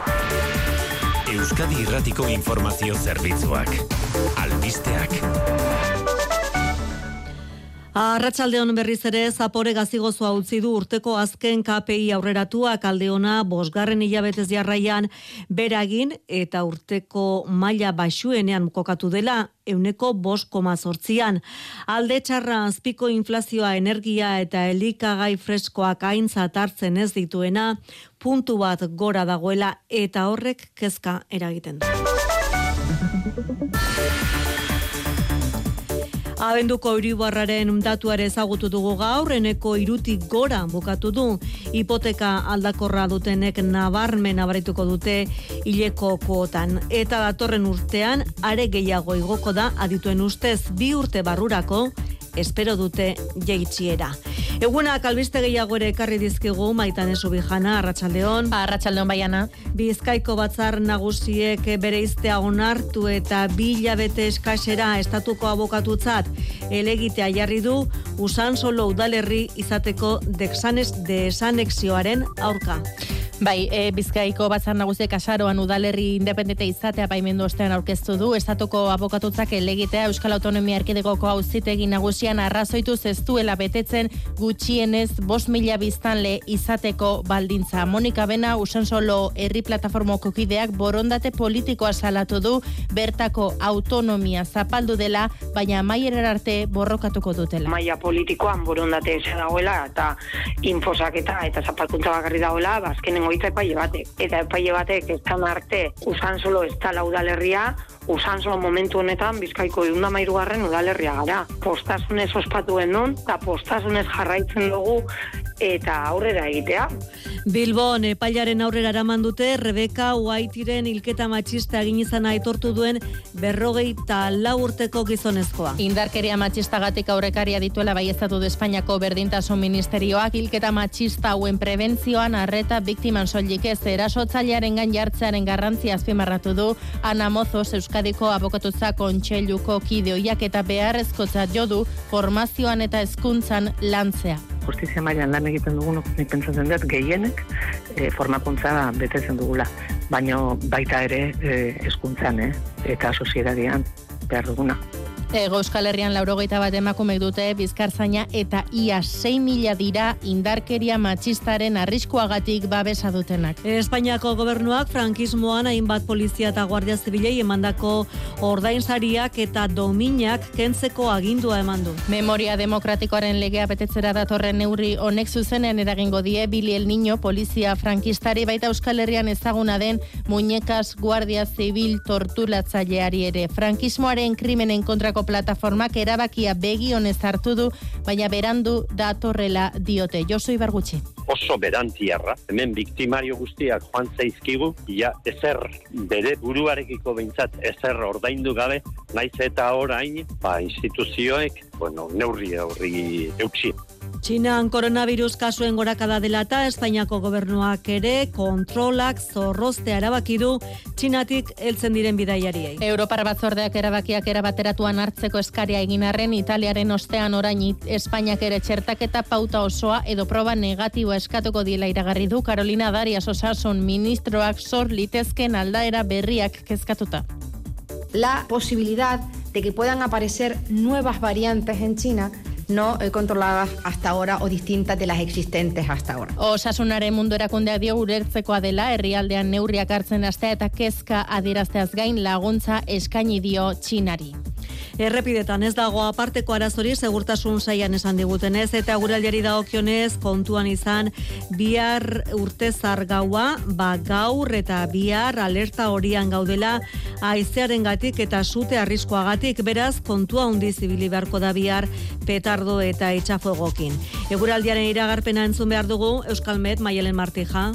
Euskadi Irratiko Informazio Zerbitzuak. Albisteak. Arratsalde hon berriz ere zapore gazigozoa utzi du urteko azken KPI aurreratuak aldeona bosgarren hilabetez jarraian beragin eta urteko maila baxuenean kokatu dela euneko bos koma zortzian. Alde txarra azpiko inflazioa energia eta elikagai freskoak aintzat hartzen ez dituena puntu bat gora dagoela eta horrek kezka eragiten du. Abenduko Euribarraren datuare ezagutu dugu gaur, eneko irutik gora bukatu du. Hipoteka aldakorra dutenek nabarmen abarituko dute hileko kuotan. Eta datorren urtean, are gehiago igoko da adituen ustez bi urte barrurako, espero dute jeitsiera. Eguna kalbiste gehiago ere ekarri dizkigu maitan esu bijana, Arratxaldeon. Ba, Arratxaldeon baiana. Bizkaiko batzar nagusiek bere iztea onartu eta bilabete eskasera estatuko abokatutzat elegitea jarri du usan solo udalerri izateko dexanes de esanexioaren aurka. Bai, e, Bizkaiko batzar nagusiek asaroan udalerri independente izatea baimendu ostean aurkeztu du, estatuko abokatutzak elegitea Euskal Autonomia Erkidegoko auzitegi nagusian arrazoitu zestuela betetzen gutxienez bos mila biztanle izateko baldintza. Monika Bena, usan solo herri plataformoko kideak borondate politikoa salatu du bertako autonomia zapaldu dela, baina maierer arte borrokatuko dutela. Maia politikoan borondate ez dagoela eta infosaketa eta zapalkuntza bakarri dagoela, bazkenen ba, epaile batek. Eta epaile batek ez arte usan solo ez da laudalerria, usan solo momentu honetan bizkaiko egun garren udalerria gara. Postasunez ospatuen non, eta postasunez jarraitzen dugu eta aurrera egitea. Bilbon epailaren aurrera eraman dute Rebeka Whiteiren hilketa matxista egin izana aitortu duen berrogei eta lau urteko gizonezkoa. Indarkeria matxistagatik aurrekaria dituela bai du Espainiako berdintasun ministerioak hilketa matxista hauen prebentzioan arreta biktiman soilik ez erasotzailearen gan jartzearen garrantzia azpimarratu du Ana Mozos Euskadiko abokatutza kontseiluko kideoiak eta beharrezkotzat jodu formazioan eta hezkuntzan lantzea justizia mailan lan egiten dugun, nik pentsatzen dut, gehienek e, formakuntza betetzen dugula. Baina baita ere e, eskuntzan, eh? eta soziedadian behar duguna. Ego Euskal Herrian laurogeita bat emakumek dute bizkartzaina eta ia 6 mila dira indarkeria matxistaren arriskuagatik babesa dutenak. Espainiako gobernuak frankismoan hainbat polizia eta guardia zibilei emandako ordainsariak eta dominak kentzeko agindua eman du. Memoria demokratikoaren legea betetzera datorren neurri honek zuzenen eragingo die Bili el Niño polizia frankistari baita Euskal Herrian ezaguna den muñekas guardia zibil torturatzaileari ere frankismoaren krimenen kontrako plataformak erabakia begi honez hartu du, baina berandu datorrela diote. Josu Ibargutxi. oso berantiarra. Hemen biktimario guztiak joan zaizkigu, ja ezer bere buruarekiko behintzat ezer ordaindu gabe, naiz eta orain, ba, instituzioek, bueno, neurri horri eutxi. Txinan koronavirus kasuen gorakada dela eta Espainiako gobernuak ere kontrolak zorrozte erabaki du Txinatik heltzen diren bidaiariei. Europar batzordeak erabakiak erabateratuan hartzeko eskaria egin arren Italiaren ostean orain Espainiak ere txertaketa pauta osoa edo proba negatiboa eskatuko diela iragarri du Carolina Darias osasun ministroak sor litezken aldaera berriak kezkatuta. la posibilidad de que puedan aparecer nuevas variantes en China no controladas hasta ahora o distintas de las existentes hasta ahora. Osasunaren mundu erakundeak dio urertzekoa dela herrialdean neurriak hartzen astea eta kezka adierazteaz gain laguntza eskaini dio Txinari. Errepidetan ez dago aparteko arazori segurtasun saian esan digutenez eta guraldiari dagokionez kontuan izan bihar urtezar gaua, ba gaur eta bihar alerta horian gaudela aizearengatik eta sute arriskoagatik beraz kontua handiz ibili beharko da bihar petardo eta etxafuegokin. Eguraldiaren iragarpena entzun behar dugu Euskalmet Maialen Martija.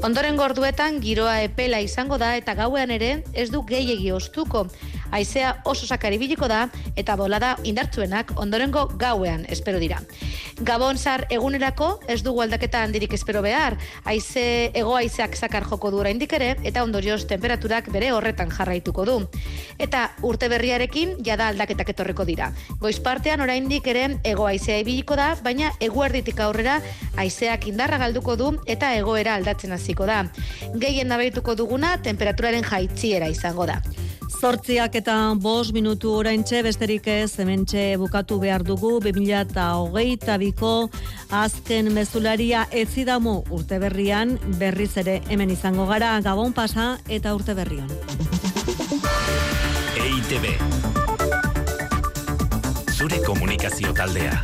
Ondoren gorduetan giroa epela izango da eta gauean ere ez du gehiegi ostuko. Aizea oso sakari biliko da eta bolada indartzuenak ondorengo gauean espero dira. Gabon zar egunerako ez dugu aldaketa handirik espero behar. Aize ego aizeak sakar joko du oraindik ere eta ondorioz temperaturak bere horretan jarraituko du. Eta urte berriarekin jada aldaketak etorriko dira. Goiz partean oraindik ere ego aizea ibiliko da, baina eguerditik aurrera aizeak indarra galduko du eta egoera aldatzen hasiko da. Gehien nabarituko duguna temperaturaren jaitziera izango da. Zortziak eta bos minutu oraintxe besterik ez hementxe bukatu behar dugu 2008 biko azken mezularia etzidamu urte berrian berriz ere hemen izango gara gabon pasa eta urte berrian. EITB Zure komunikazio taldea